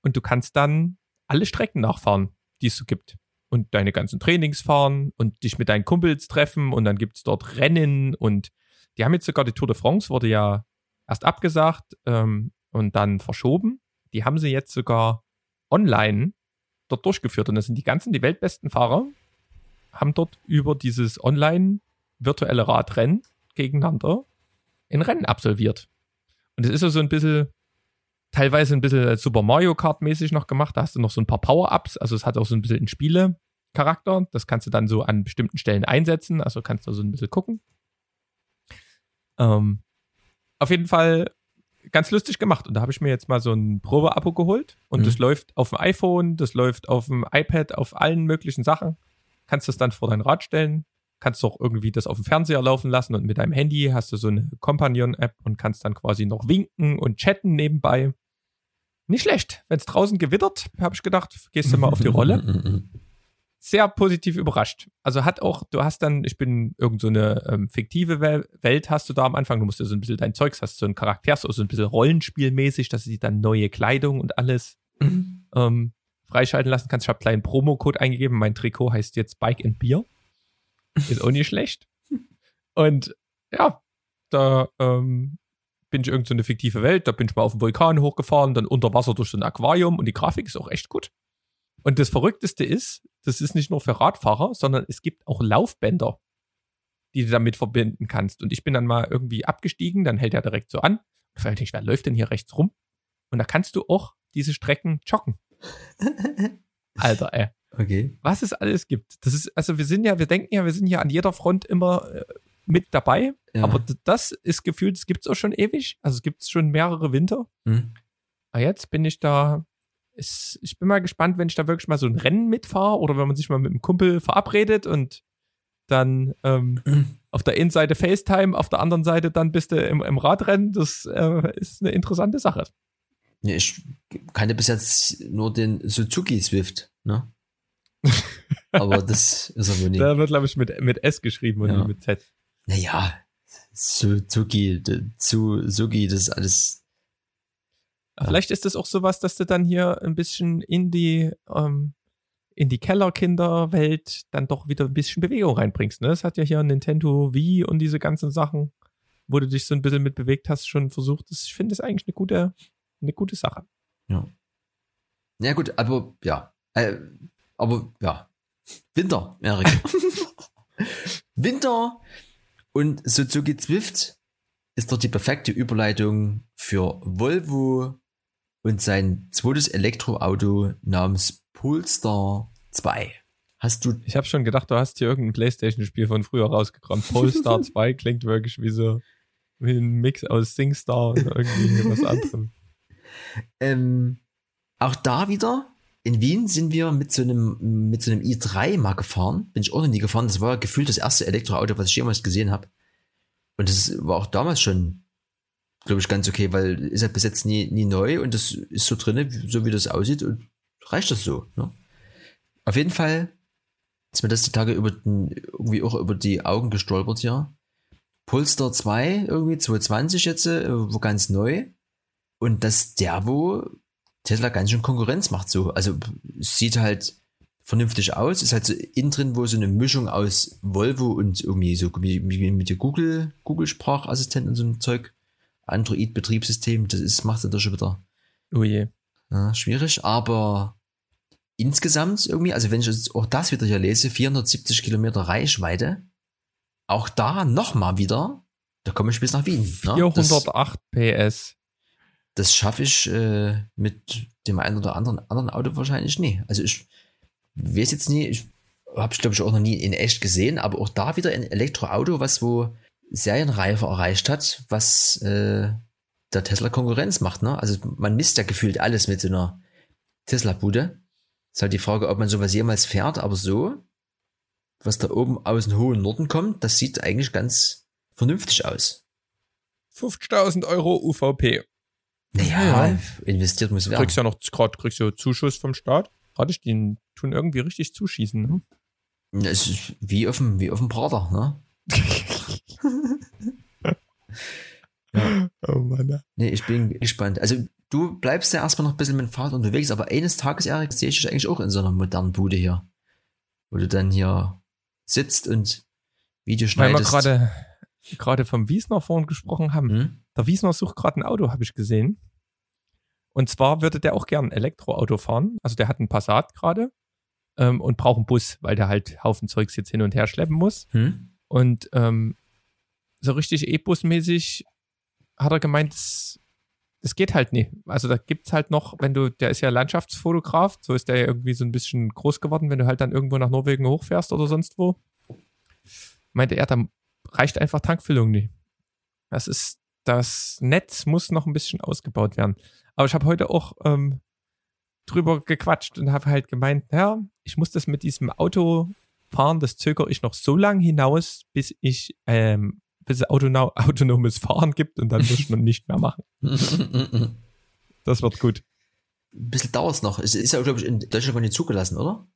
und du kannst dann alle Strecken nachfahren, die es so gibt. Und deine ganzen Trainings fahren und dich mit deinen Kumpels treffen und dann gibt es dort Rennen und die haben jetzt sogar die Tour de France, wurde ja erst abgesagt ähm, und dann verschoben. Die haben sie jetzt sogar online dort durchgeführt und das sind die ganzen, die weltbesten Fahrer, haben dort über dieses online virtuelle Radrennen gegeneinander in Rennen absolviert. Und es ist so ein bisschen, teilweise ein bisschen Super Mario Kart mäßig noch gemacht. Da hast du noch so ein paar Power-Ups. Also es hat auch so ein bisschen einen Spiele-Charakter. Das kannst du dann so an bestimmten Stellen einsetzen. Also kannst du so ein bisschen gucken. Ähm, auf jeden Fall ganz lustig gemacht. Und da habe ich mir jetzt mal so ein Probe-Abo geholt. Und
Mhm.
das läuft auf dem iPhone, das läuft auf dem iPad, auf allen möglichen Sachen. Kannst das dann vor dein Rad stellen. Kannst auch irgendwie das auf dem Fernseher laufen lassen und mit deinem Handy hast du so eine Companion-App und kannst dann quasi noch winken und chatten nebenbei. Nicht schlecht. Wenn es draußen gewittert, habe ich gedacht, gehst du mal auf die Rolle sehr positiv überrascht. Also hat auch, du hast dann, ich bin irgend so eine ähm, fiktive Wel Welt hast du da am Anfang, du musst ja so ein bisschen dein Zeugs, hast so einen Charakter, so ein bisschen Rollenspielmäßig, dass du dir dann neue Kleidung und alles ähm, freischalten lassen kannst. Ich habe einen kleinen Promocode eingegeben, mein Trikot heißt jetzt Bike and Beer. Ist auch nicht schlecht. Und ja, da ähm, bin ich irgend so eine fiktive Welt, da bin ich mal auf dem Vulkan hochgefahren, dann unter Wasser durch so ein Aquarium und die Grafik ist auch echt gut. Und das Verrückteste ist, das ist nicht nur für Radfahrer, sondern es gibt auch Laufbänder, die du damit verbinden kannst. Und ich bin dann mal irgendwie abgestiegen, dann hält er direkt so an. Und frage ich, wer läuft denn hier rechts rum? Und da kannst du auch diese Strecken joggen. Alter, ey.
Okay.
Was es alles gibt. Das ist, also wir sind ja, wir denken ja, wir sind ja an jeder Front immer äh, mit dabei.
Ja.
Aber das ist gefühlt, es gibt es auch schon ewig. Also es gibt es schon mehrere Winter.
Hm.
Aber jetzt bin ich da. Ist, ich bin mal gespannt, wenn ich da wirklich mal so ein Rennen mitfahre oder wenn man sich mal mit einem Kumpel verabredet und dann ähm, auf der einen Seite FaceTime, auf der anderen Seite dann bist du im, im Radrennen. Das äh, ist eine interessante Sache.
Ja, ich kannte bis jetzt nur den Suzuki Swift, ne? Aber das ist er wohl nicht.
Da wird, glaube ich, mit, mit S geschrieben und
Ja.
nicht mit Z.
Naja, Suzuki, zu Sugi, das ist alles. Ja.
Vielleicht ist es auch sowas, dass du dann hier ein bisschen in die, ähm, in die Kellerkinderwelt dann doch wieder ein bisschen Bewegung reinbringst. Ne? Es hat ja hier Nintendo Wii und diese ganzen Sachen, wo du dich so ein bisschen mit bewegt hast, schon versucht. Das, ich finde das eigentlich eine gute, eine gute Sache.
Ja, gut, aber ja. Äh, aber ja. Winter, Erik. Winter und Suzuki Zwift ist doch die perfekte Überleitung für Volvo und sein zweites Elektroauto namens Polestar 2. Hast du
Ich habe schon gedacht, du hast hier irgendein Playstation-Spiel von früher rausgekramt. Polestar 2 klingt wirklich wie so wie ein Mix aus SingStar und irgendwie was anderem.
Ähm, auch da wieder, in Wien sind wir mit so einem, mit so einem i3 mal gefahren. Bin ich auch noch nie gefahren. Das war gefühlt das erste Elektroauto, was ich jemals gesehen habe. Und das war auch damals schon, glaube ich, ganz okay, weil ist ja bis jetzt nie, nie neu und das ist so drinne, so wie das aussieht und reicht das so. Ne? Auf jeden Fall ist mir das die Tage über den, irgendwie auch über die Augen gestolpert hier. Polestar 2, irgendwie 220 jetzt, äh, wo ganz neu. Und dass der, wo Tesla ganz schön Konkurrenz macht, so. Also sieht halt vernünftig aus, ist halt so innen drin, wo so eine Mischung aus Volvo und irgendwie so mit der Google, Google-Sprachassistent und so ein Zeug, Android-Betriebssystem, das ist, macht er da schon wieder
Oh je.
ja, schwierig, aber insgesamt irgendwie, also wenn ich jetzt auch das wieder hier lese, 470 Kilometer Reichweite, auch da nochmal wieder, da komme ich bis nach Wien. Ne? Das,
408 PS.
das schaffe ich äh, mit dem einen oder anderen anderen Auto wahrscheinlich nie. Also ich weiß jetzt nie, ich habe glaube ich auch noch nie in echt gesehen, aber auch da wieder ein Elektroauto, was wo Serienreife erreicht hat, was äh, der Tesla Konkurrenz macht. Ne? Also man misst ja gefühlt alles mit so einer Tesla-Bude. Ist halt die Frage, ob man sowas jemals fährt, aber so, was da oben aus dem hohen Norden kommt, das sieht eigentlich ganz vernünftig aus.
50.000 Euro UVP.
Naja,
Ja.
investiert muss
Du
werden.
kriegst ja noch gerade kriegst du Zuschuss vom Staat. Gerade ich, die tun irgendwie richtig zuschießen. Ne?
Ja, Es ist wie auf dem, wie auf dem Prater, ne?
Oh Mann.
Nee, ich bin gespannt. Also, du bleibst ja erstmal noch ein bisschen mit dem Fahrrad unterwegs, aber eines Tages, Erik, sehe ich dich eigentlich auch in so einer modernen Bude hier. Wo du dann hier sitzt und Video
Weil wir
schneidest.
gerade gerade vom Wiesner vorhin gesprochen haben.
Hm?
Der Wiesner sucht gerade ein Auto, habe ich gesehen. Und zwar würde der auch gern ein Elektroauto fahren. Also der hat einen Passat gerade ähm, und braucht einen Bus, weil der halt Haufen Zeugs jetzt hin und her schleppen muss.
Hm?
Und ähm, so richtig E-Bus-mäßig hat er gemeint, das, das geht halt nicht. Also da gibt's halt noch, wenn du, der ist ja Landschaftsfotograf, so ist der ja irgendwie so ein bisschen groß geworden, wenn du halt dann irgendwo nach Norwegen hochfährst oder sonst wo. Meinte er, da reicht einfach Tankfüllung nicht. Das ist, das Netz muss noch ein bisschen ausgebaut werden. Aber ich habe heute auch ähm, drüber gequatscht und habe halt gemeint, ja, ich muss das mit diesem Auto fahren, das zögere ich noch so lange hinaus, bis ich ähm, bis es autono autonomes Fahren gibt und dann muss noch nicht mehr machen.
Ein
Das wird gut.
bisschen dauert es noch. Es ist ja, glaube ich, in Deutschland gar nicht zugelassen, oder?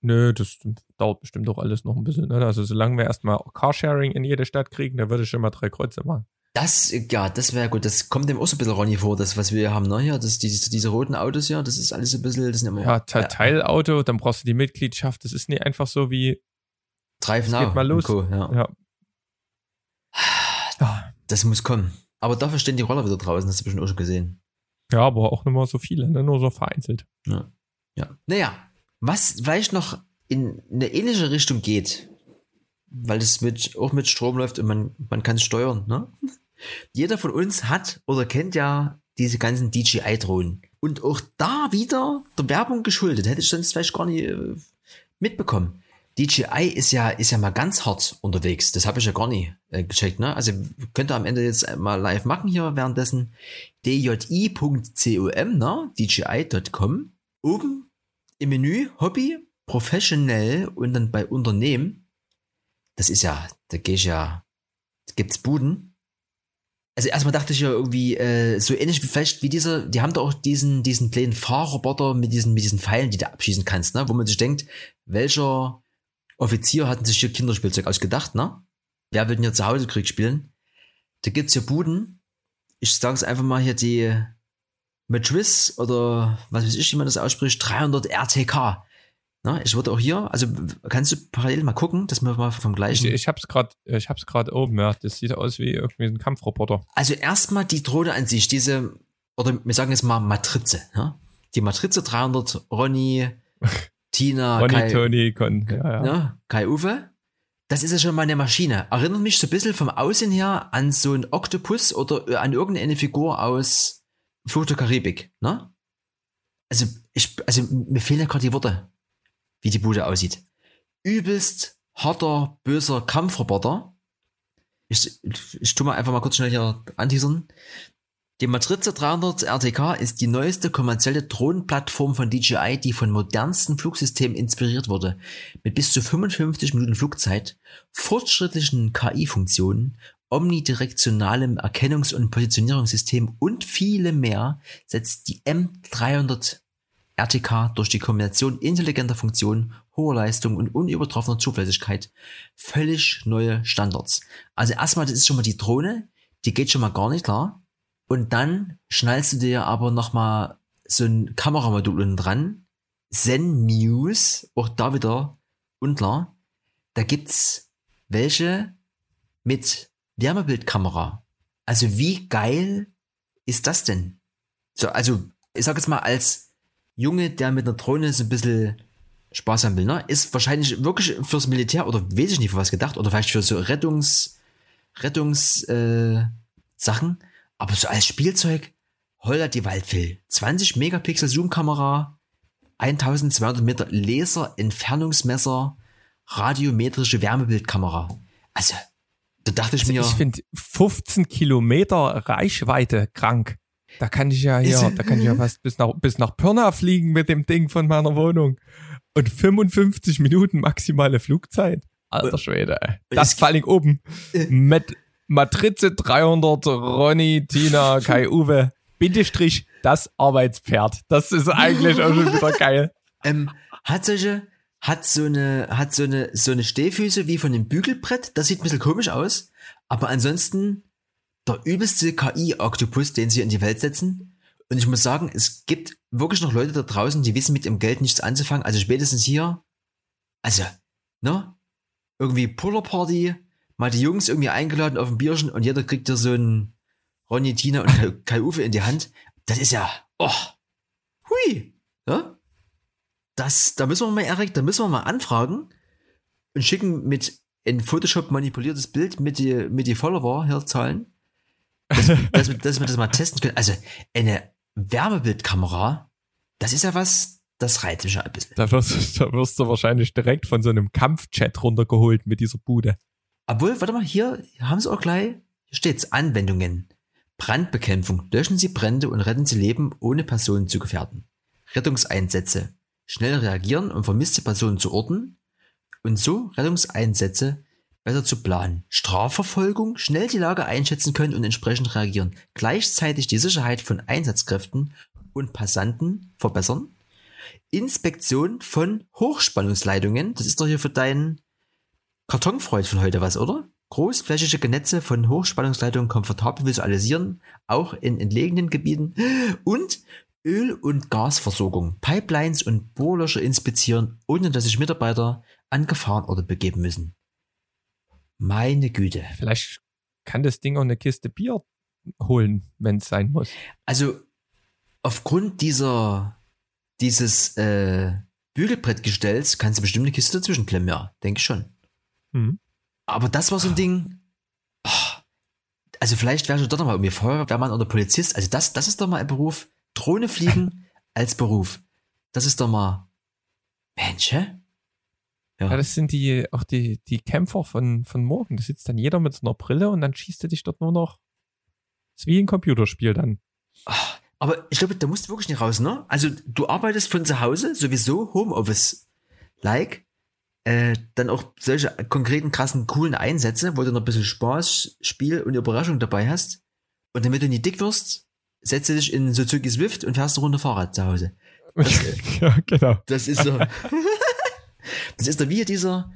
Nö, das dauert bestimmt auch alles noch ein bisschen. Ne? Also solange wir erstmal Carsharing in jede Stadt kriegen, dann würde ich schon mal drei Kreuze machen.
Das, ja, das wäre gut. Das kommt dem auch so ein bisschen Ronny vor, das, was wir hier haben, ne? Hier, das, diese, diese roten Autos hier, das ist alles ein bisschen, das sind immer
Ja, Te Teilauto, dann brauchst du die Mitgliedschaft. Das ist nicht einfach so wie,
Drive Now
geht mal los.
Co, ja.
ja. Ja,
Das muss kommen. Aber dafür stehen die Roller wieder draußen, das hast du bestimmt auch schon gesehen.
ja aber auch nicht mehr so viele, ne? nur so vereinzelt.
Ja. ja. Naja, was vielleicht noch in eine ähnliche Richtung geht, weil es mit, auch mit Strom läuft und man, man kann es steuern, ne? Jeder von uns hat oder kennt ja diese ganzen DJI-Drohnen. Und auch da wieder der Werbung geschuldet. Hätte ich sonst vielleicht gar nicht äh, mitbekommen. DJI ist ja, ist ja mal ganz hart unterwegs. Das habe ich ja gar nicht äh, gecheckt. Ne? Also könnt ihr am Ende jetzt mal live machen hier währenddessen. dji.com, ne? dji.com. Oben im Menü Hobby, professionell und dann bei Unternehmen. Das ist ja, da gehe ich ja, da gibt's Buden. also erstmal dachte ich ja irgendwie, äh, so ähnlich wie vielleicht wie dieser, die haben da auch diesen, diesen kleinen Fahrroboter mit diesen, mit diesen Pfeilen, die du abschießen kannst, ne? Wo man sich denkt, welcher Offizier hatten sich hier Kinderspielzeug ausgedacht, ne? Wer will denn hier zu Hause Krieg spielen? Da gibt's hier Buden. Ich sag's einfach mal hier die Matris oder was weiß ich, wie man das ausspricht, 300 RTK. Na, ich würde auch hier, also kannst du parallel mal gucken, dass wir mal vom
Ich,
gleichen.
ich hab's gerade, ich hab's gerade oben, ja. Das sieht aus wie irgendwie ein Kampfroboter.
Also erstmal die Drohne an sich, diese, oder wir sagen jetzt mal Matrize, ja? Die Matrize 300, Ronny, Tina,
Ronny,
Kai,
Tony, Con, ja, ja.
ne? Kai Uwe. Das ist ja schon mal eine Maschine. Erinnert mich so ein bisschen vom Aussehen her an so ein Oktopus oder an irgendeine Figur aus Fluch der Karibik, ne? Also, ich, also mir fehlen ja gerade die Worte, wie die Bude aussieht. Übelst harter, böser Kampfroboter. Ich, ich tu mal einfach mal kurz schnell hier anteasern. Die Matrize 300 RTK ist die neueste kommerzielle Drohnenplattform von DJI, die von modernsten Flugsystemen inspiriert wurde. Mit bis zu 55 Minuten Flugzeit, fortschrittlichen KI-Funktionen, omnidirektionalem Erkennungs- und Positionierungssystem und viele mehr setzt die M300 RTK durch die Kombination intelligenter Funktionen, hoher Leistung und unübertroffener Zuverlässigkeit völlig neue Standards. Also erstmal, das ist schon mal die Drohne, die geht schon mal gar nicht klar. Und dann schnallst du dir aber nochmal so ein Kameramodul unten dran. Zen Muse, auch da wieder unklar. Da gibt's welche mit Wärmebildkamera. Also wie geil ist das denn? So, also ich sag jetzt mal als Junge, der mit einer Drohne so ein bisschen Spaß haben will, ne? Ist wahrscheinlich wirklich fürs Militär oder weiß ich nicht für was gedacht oder vielleicht für so Rettungs, Rettungs, äh, Sachen. Aber so als Spielzeug, hollert die Waldfell. 20 Megapixel Zoomkamera, 1200 Meter Laser, Entfernungsmesser, radiometrische Wärmebildkamera. Also, da dachte ich
Also
mir,
ich finde 15 Kilometer Reichweite krank. Da kann ich ja hier, da kann ich ja fast bis nach, bis nach Pirna fliegen mit dem Ding von meiner Wohnung. Und 55 Minuten maximale Flugzeit. Alter Schwede, ey. Das vor allem oben.
Äh.
Mit Matrize 300, Ronny, Tina, Kai Uwe, Bindestrich, das Arbeitspferd. Das ist eigentlich auch schon wieder geil.
ähm, hat solche, hat so eine, hat so eine, so eine Stehfüße wie von einem Bügelbrett. Das sieht ein bisschen komisch aus. Aber ansonsten der übelste KI-Oktopus, den sie in die Welt setzen. Und ich muss sagen, es gibt wirklich noch Leute da draußen, die wissen mit dem Geld nichts anzufangen. Also spätestens hier, also, ne? Irgendwie Puller Party, mal die Jungs irgendwie eingeladen auf ein Bierchen und jeder kriegt da so ein Ronny, Tina und Kai, Kai Uwe in die Hand. Das ist ja, oh, hui, ja? Das, da müssen wir mal, Erik, da müssen wir mal anfragen und schicken mit in Photoshop manipuliertes Bild mit die, mit die Follower hier zahlen. Dass, dass, wir- dass wir das mal testen können. Also, eine Wärmebildkamera, das ist ja was, das reizt mich ein bisschen.
Da wirst, da wirst du wahrscheinlich direkt von so einem Kampfchat runtergeholt mit dieser Bude.
Obwohl, warte mal, hier haben sie auch gleich, hier steht's, Anwendungen. Brandbekämpfung. Löschen Sie Brände und retten Sie Leben, ohne Personen zu gefährden. Rettungseinsätze. Schnell reagieren, um vermisste Personen zu orten und so Rettungseinsätze besser zu planen. Strafverfolgung, schnell die Lage einschätzen können und entsprechend reagieren. Gleichzeitig die Sicherheit von Einsatzkräften und Passanten verbessern. Inspektion von Hochspannungsleitungen. Das ist doch hier für deinen Kartonfreud von heute was, oder? Großflächige Netze von Hochspannungsleitungen komfortabel visualisieren, auch in entlegenen Gebieten. Und Öl- und Gasversorgung, Pipelines und Bohrlöcher inspizieren, ohne dass sich Mitarbeiter an Gefahrenorte begeben müssen. Meine Güte.
Vielleicht kann das Ding auch eine Kiste Bier holen, wenn es sein muss.
Also, aufgrund dieser, dieses, äh, Bügelbrettgestells kannst du bestimmt eine Kiste dazwischen klemmen, ja, denke ich schon.
Hm.
Aber das war so ein Ding. oh, Also vielleicht wäre ich doch noch mal irgendwie Feuerwehrmann oder Polizist. Also das, das ist doch mal ein Beruf. Drohne fliegen als Beruf. Das ist doch mal. Mensch, hä?
Ja,
Ja.
das sind die, auch die, die Kämpfer von, von morgen. Da sitzt dann jeder mit so einer Brille und dann schießt er dich dort nur noch. ist wie ein Computerspiel dann.
Ah, Aber ich glaube, da musst du wirklich nicht raus, ne? Also du arbeitest von zu Hause, sowieso Homeoffice-like. Äh, dann auch solche konkreten, krassen, coolen Einsätze, wo du noch ein bisschen Spaß, Spiel und Überraschung dabei hast. Und damit du nie dick wirst, setzt du dich in Suzuki Swift und fährst eine Runde Fahrrad zu Hause.
ja, genau.
Das ist so. das ist doch wie dieser,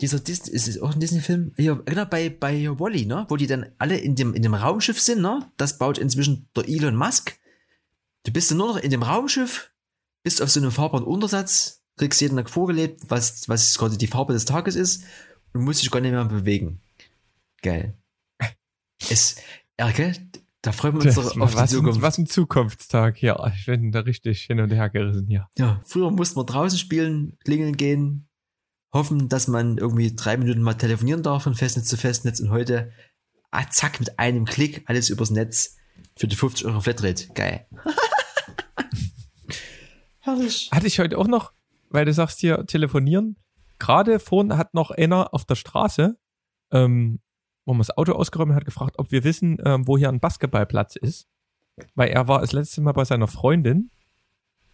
dieser Disney, ist es auch ein Disney-Film? Ja, genau, bei, bei Wally, ne? Wo die dann alle in dem, in dem Raumschiff sind, ne? Das baut inzwischen der Elon Musk. Du bist dann nur noch in dem Raumschiff, bist auf so einem fahrbaren Untersatz, kriegst jeden Tag vorgelebt, was, was gerade die Farbe des Tages ist und musst dich gar nicht mehr bewegen. Geil. Es, Erke, da freuen wir uns
Das,
doch auf die
was, ein,
Zukunft.
was ein Zukunftstag hier. Ich bin da richtig hin und her gerissen hier.
Ja, früher musste man draußen spielen, klingeln gehen, hoffen, dass man irgendwie drei Minuten mal telefonieren darf von Festnetz zu Festnetz und heute, ah, zack, mit einem Klick alles übers Netz für die 50 Euro Flatrate. Geil. Herrlich.
Hatte ich heute auch noch, weil du sagst hier telefonieren. Gerade vorhin hat noch einer auf der Straße, ähm, wo man das Auto ausgeräumt hat, gefragt, ob wir wissen, ähm, wo hier ein Basketballplatz ist. Weil er war das letzte Mal bei seiner Freundin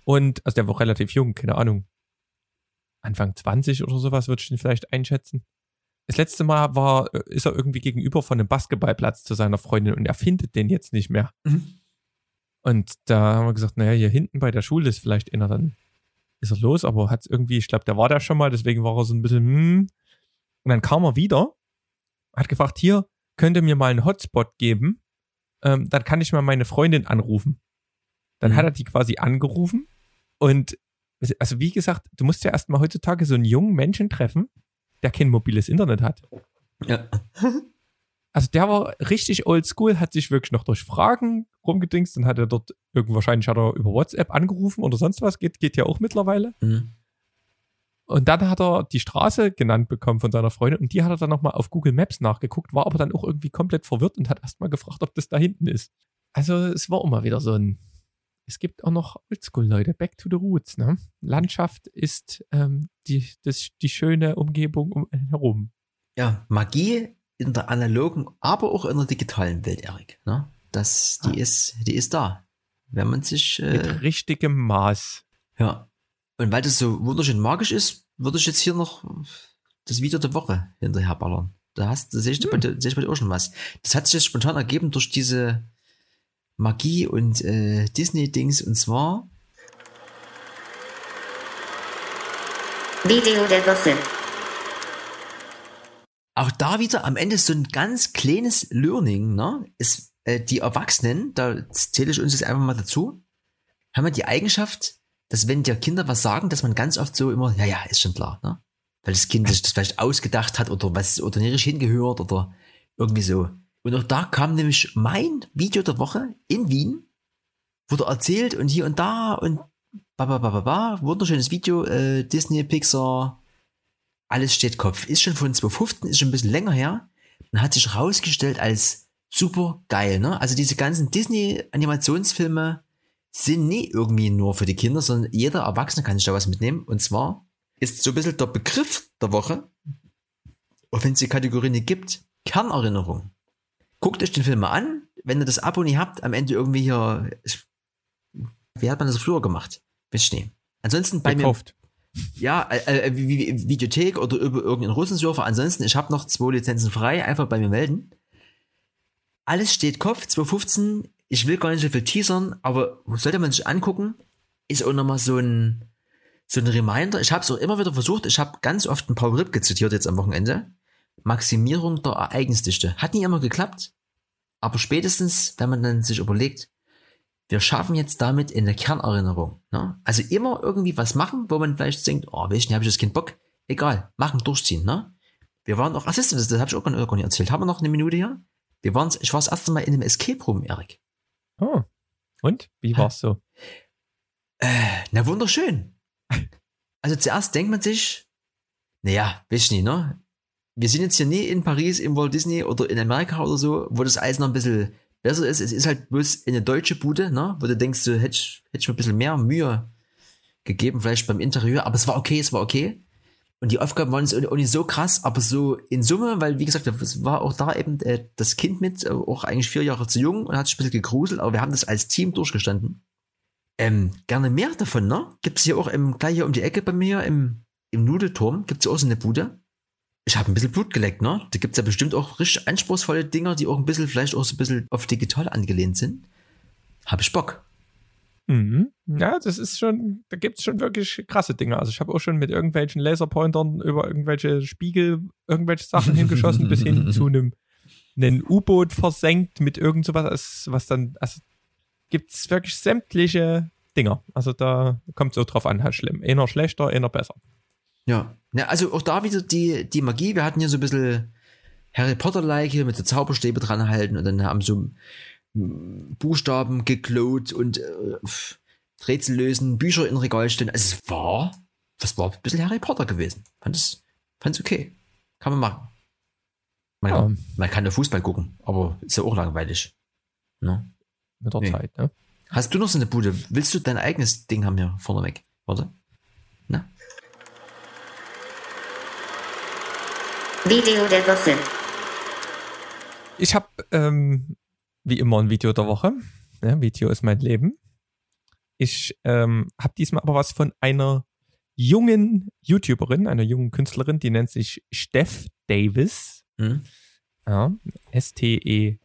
und, also der war relativ jung, keine Ahnung. Anfang 20 oder sowas würde ich ihn vielleicht einschätzen. Das letzte Mal war, äh, ist er irgendwie gegenüber von einem Basketballplatz zu seiner Freundin und er findet den jetzt nicht mehr.
Mhm.
Und da haben wir gesagt, naja, hier hinten bei der Schule ist vielleicht einer, dann ist er los, aber hat irgendwie, ich glaube, der war da schon mal, deswegen war er so ein bisschen, hm. Und dann kam er wieder, hat gefragt, hier, könnt ihr mir mal einen Hotspot geben? Ähm, dann kann ich mal meine Freundin anrufen. Dann
Mhm.
hat er die quasi angerufen und, also wie gesagt, du musst ja erstmal heutzutage so einen jungen Menschen treffen, der kein mobiles Internet hat.
Ja.
Also der war richtig oldschool, hat sich wirklich noch durch Fragen rumgedingst, dann hat er dort irgend wahrscheinlich hat er über WhatsApp angerufen oder sonst was, geht, geht ja auch mittlerweile.
Mhm.
Und dann hat er die Straße genannt bekommen von seiner Freundin und die hat er dann nochmal auf Google Maps nachgeguckt, war aber dann auch irgendwie komplett verwirrt und hat erstmal gefragt, ob das da hinten ist. Also es war immer wieder so ein, es gibt auch noch Oldschool-Leute, back to the roots, ne? Landschaft ist ähm, die, das, die schöne Umgebung um herum.
ja, Magie in der analogen, aber auch in der digitalen Welt, Erik. Ne? Das, die
Ah.
ist, die ist da. Wenn man sich,
Mit
äh,
richtigem Maß.
ja. Und weil das so wunderschön magisch ist, würde ich jetzt hier noch das Video der Woche hinterher ballern. Da hast, da sehe ich, bei
Hm.
dir- sehe ich bei dir auch schon was. Das hat sich jetzt spontan ergeben durch diese Magie und äh, Disney-Dings und zwar
Video der Woche.
Auch da wieder am Ende so ein ganz kleines Learning, ne? Ist, äh, die Erwachsenen, da zähle ich uns jetzt einfach mal dazu, haben ja die Eigenschaft, dass wenn dir Kinder was sagen, dass man ganz oft so immer, ja, ja, ist schon klar, ne? Weil das Kind sich das vielleicht ausgedacht hat oder was oder hingehört oder irgendwie so. Und auch da kam nämlich mein Video der Woche in Wien, wurde erzählt und hier und da und ba, ba, ba, ba, ba, wunderschönes Video, äh, Disney, Pixar, alles steht Kopf. Ist schon von 2015, ist schon ein bisschen länger her und hat sich herausgestellt als super geil. Ne? Also diese ganzen Disney-Animationsfilme sind nie irgendwie nur für die Kinder, sondern jeder Erwachsene kann sich da was mitnehmen. Und zwar ist so ein bisschen der Begriff der Woche, auch wenn es die Kategorie nicht gibt, Kernerinnerung. Guckt euch den Film mal an. Wenn ihr das Abo nicht habt, am Ende irgendwie hier, wie hat man das früher gemacht? Ihr nicht. Ansonsten bei mir
Gekauft.
Ja, äh, äh, wie, wie, Videothek oder über irgendeinen Russensurfer. Ansonsten, ich habe noch zwei Lizenzen frei, einfach bei mir melden. Alles steht Kopf, 2015. Ich will gar nicht so viel teasern, aber sollte man sich angucken, ist auch nochmal so ein, so ein Reminder. Ich habe es auch immer wieder versucht. Ich habe ganz oft ein Paul Ripke zitiert jetzt am Wochenende. Maximierung der Ereignisdichte. Hat nie immer geklappt, aber spätestens, wenn man dann sich überlegt, wir schaffen jetzt damit in der Kernerinnerung. Ne? Also immer irgendwie was machen, wo man vielleicht denkt, oh, welchen habe ich jetzt keinen Bock. Egal, machen, durchziehen. Ne? Wir waren auch, ach, das, das habe ich auch gar nicht, erzählt. Haben wir noch eine Minute hier? Wir waren, ich war das erste Mal in einem Escape Room, Erik.
Oh. Und? Wie war's so?
Äh, na wunderschön. Also zuerst denkt man sich, naja, weiß nicht, ne? Wir sind jetzt hier nie in Paris, im Walt Disney oder in Amerika oder so, wo das alles noch ein bisschen besser ist. Es ist halt bloß eine deutsche Bude, ne? Wo du denkst, so, hätte ich, hätte ich mir ein bisschen mehr Mühe gegeben, vielleicht beim Interieur, aber es war okay, es war okay. Und die Aufgaben waren auch nicht so krass, aber so in Summe, weil wie gesagt, es war auch da eben äh, das Kind mit, äh, auch eigentlich vier Jahre zu jung und hat sich ein bisschen gegruselt, aber wir haben das als Team durchgestanden. Ähm, gerne mehr davon, ne? Gibt's hier auch im, gleich hier um die Ecke bei mir im, im Nudelturm, gibt's ja auch so eine Bude. Ich habe ein bisschen Blut geleckt, ne? Da gibt's ja bestimmt auch richtig anspruchsvolle Dinger, die auch ein bisschen, vielleicht auch so ein bisschen auf digital angelehnt sind. Hab ich Bock.
Mhm. Ja, das ist schon, da gibt's schon wirklich krasse Dinge. Also ich habe auch schon mit irgendwelchen Laserpointern über irgendwelche Spiegel irgendwelche Sachen hingeschossen, bis hin zu einem, einem U-Boot versenkt mit irgend sowas, was dann, also gibt's wirklich sämtliche Dinger. Also da kommt es auch drauf an, halt schlimm. Einer schlechter, einer besser.
Ja. ja. Also auch da wieder die, die Magie. Wir hatten hier so ein bisschen Harry Potter-like hier mit so Zauberstäbe dran halten und dann haben so mm, Buchstaben geklaut und äh, Rätsel lösen, Bücher in Regal stellen. Also es war, was war ein bisschen Harry Potter gewesen. Fand es, fand's okay. Kann man machen. Man,
Ja.
man kann nur Fußball gucken, aber ist ja auch langweilig. Ne?
Mit der
Nee.
Zeit, ne?
Hast du noch so eine Bude? Willst du dein eigenes Ding haben hier vorneweg? Warte. Na?
Video der Woche.
Ich habe ähm, wie immer ein Video der Woche. Ja, Video ist mein Leben. Ich ähm, habe diesmal aber was von einer jungen YouTuberin, einer jungen Künstlerin, die nennt sich Steph Davis.
Hm?
Ja, S-T-E-P-H-D-A-V-I-S.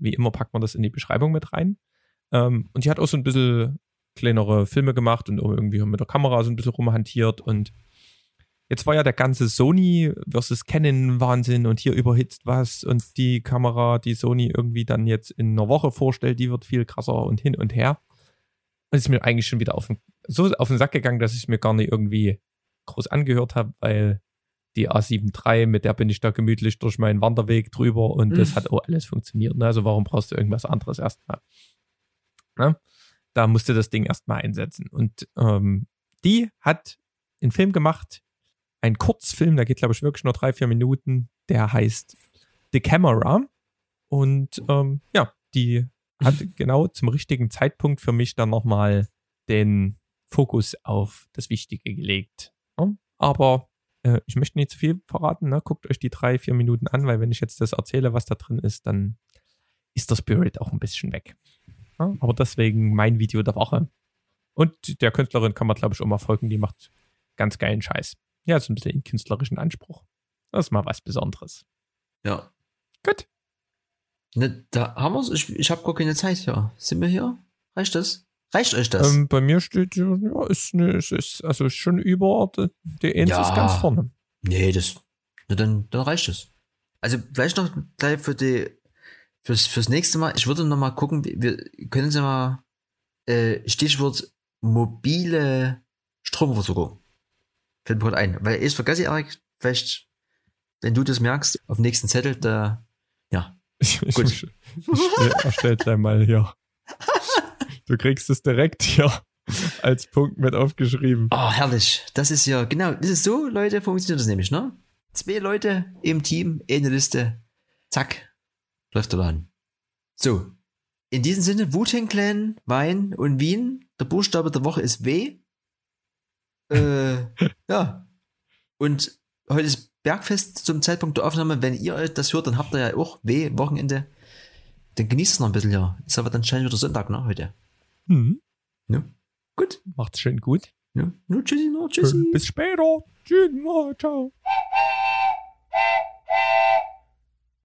Wie immer packt man das in die Beschreibung mit rein. Ähm, und die hat auch so ein bisschen kleinere Filme gemacht und irgendwie mit der Kamera so ein bisschen rumhantiert. Und jetzt war ja der ganze Sony versus Canon Wahnsinn und hier überhitzt was und die Kamera, die Sony irgendwie dann jetzt in einer Woche vorstellt, die wird viel krasser und hin und her. Und ist mir eigentlich schon wieder auf den, so auf den Sack gegangen, dass ich mir gar nicht irgendwie groß angehört habe, weil die A7 III, mit der bin ich da gemütlich durch meinen Wanderweg drüber und das
Mhm.
hat auch alles funktioniert. Ne? Also warum brauchst du irgendwas anderes erstmal? Ne? Da musste das Ding erstmal einsetzen. Und ähm, die hat einen Film gemacht, einen Kurzfilm, der geht, glaube ich, wirklich nur drei, vier Minuten, der heißt The Camera. Und ähm, ja, die hat genau zum richtigen Zeitpunkt für mich dann nochmal den Fokus auf das Wichtige gelegt. Ja? Aber äh, ich möchte nicht zu viel verraten. Ne? Guckt euch die drei, vier Minuten an, weil wenn ich jetzt das erzähle, was da drin ist, dann ist der Spirit auch ein bisschen weg. Ja? Aber deswegen mein Video der Woche. Und der Künstlerin kann man, glaube ich, auch mal folgen. Die macht ganz geilen Scheiß. Ja, so ein bisschen den künstlerischen Anspruch. Das ist mal was Besonderes.
Ja.
Gut.
Ne, da haben wir's. Ich, ich habe gar keine Zeit hier. Sind wir hier? Reicht das? Reicht euch das?
Ähm, bei mir steht, ja, ist, ne, ist, ist also schon über, der, der Eins
Ja.
ist ganz vorne.
nee, das. Na, dann, dann reicht es. Also vielleicht noch gleich für die fürs, fürs nächste Mal. Ich würde noch mal gucken. Wir können Sie mal äh, Stichwort mobile Stromversorgung. Fällt mir gerade ein. Weil ich vergesse, Erik, vielleicht, wenn du das merkst, auf dem nächsten Zettel, da, ja.
Ich, ich,
Gut.
ich, ich erstell gleich mal hier. Du kriegst es direkt hier als Punkt mit aufgeschrieben.
Oh, herrlich. Das ist ja, genau, das ist so, Leute, funktioniert das nämlich, ne? Zwei Leute im Team, eine Liste, zack, läuft der Laden. So. In diesem Sinne, Wu-Tang Clan, Wein und Wien. Der Buchstabe der Woche ist W äh, ja. Und heute ist Bergfest zum Zeitpunkt der Aufnahme. Wenn ihr das hört, dann habt ihr ja auch weh, Wochenende. Dann genießt es noch ein bisschen, ja. Ist aber dann scheinbar wieder Sonntag, ne, heute.
Mhm.
Ja. Gut.
Macht's schön gut.
Ja. No, tschüssi, no, tschüssi.
Bis später. Tschüss, no, ciao.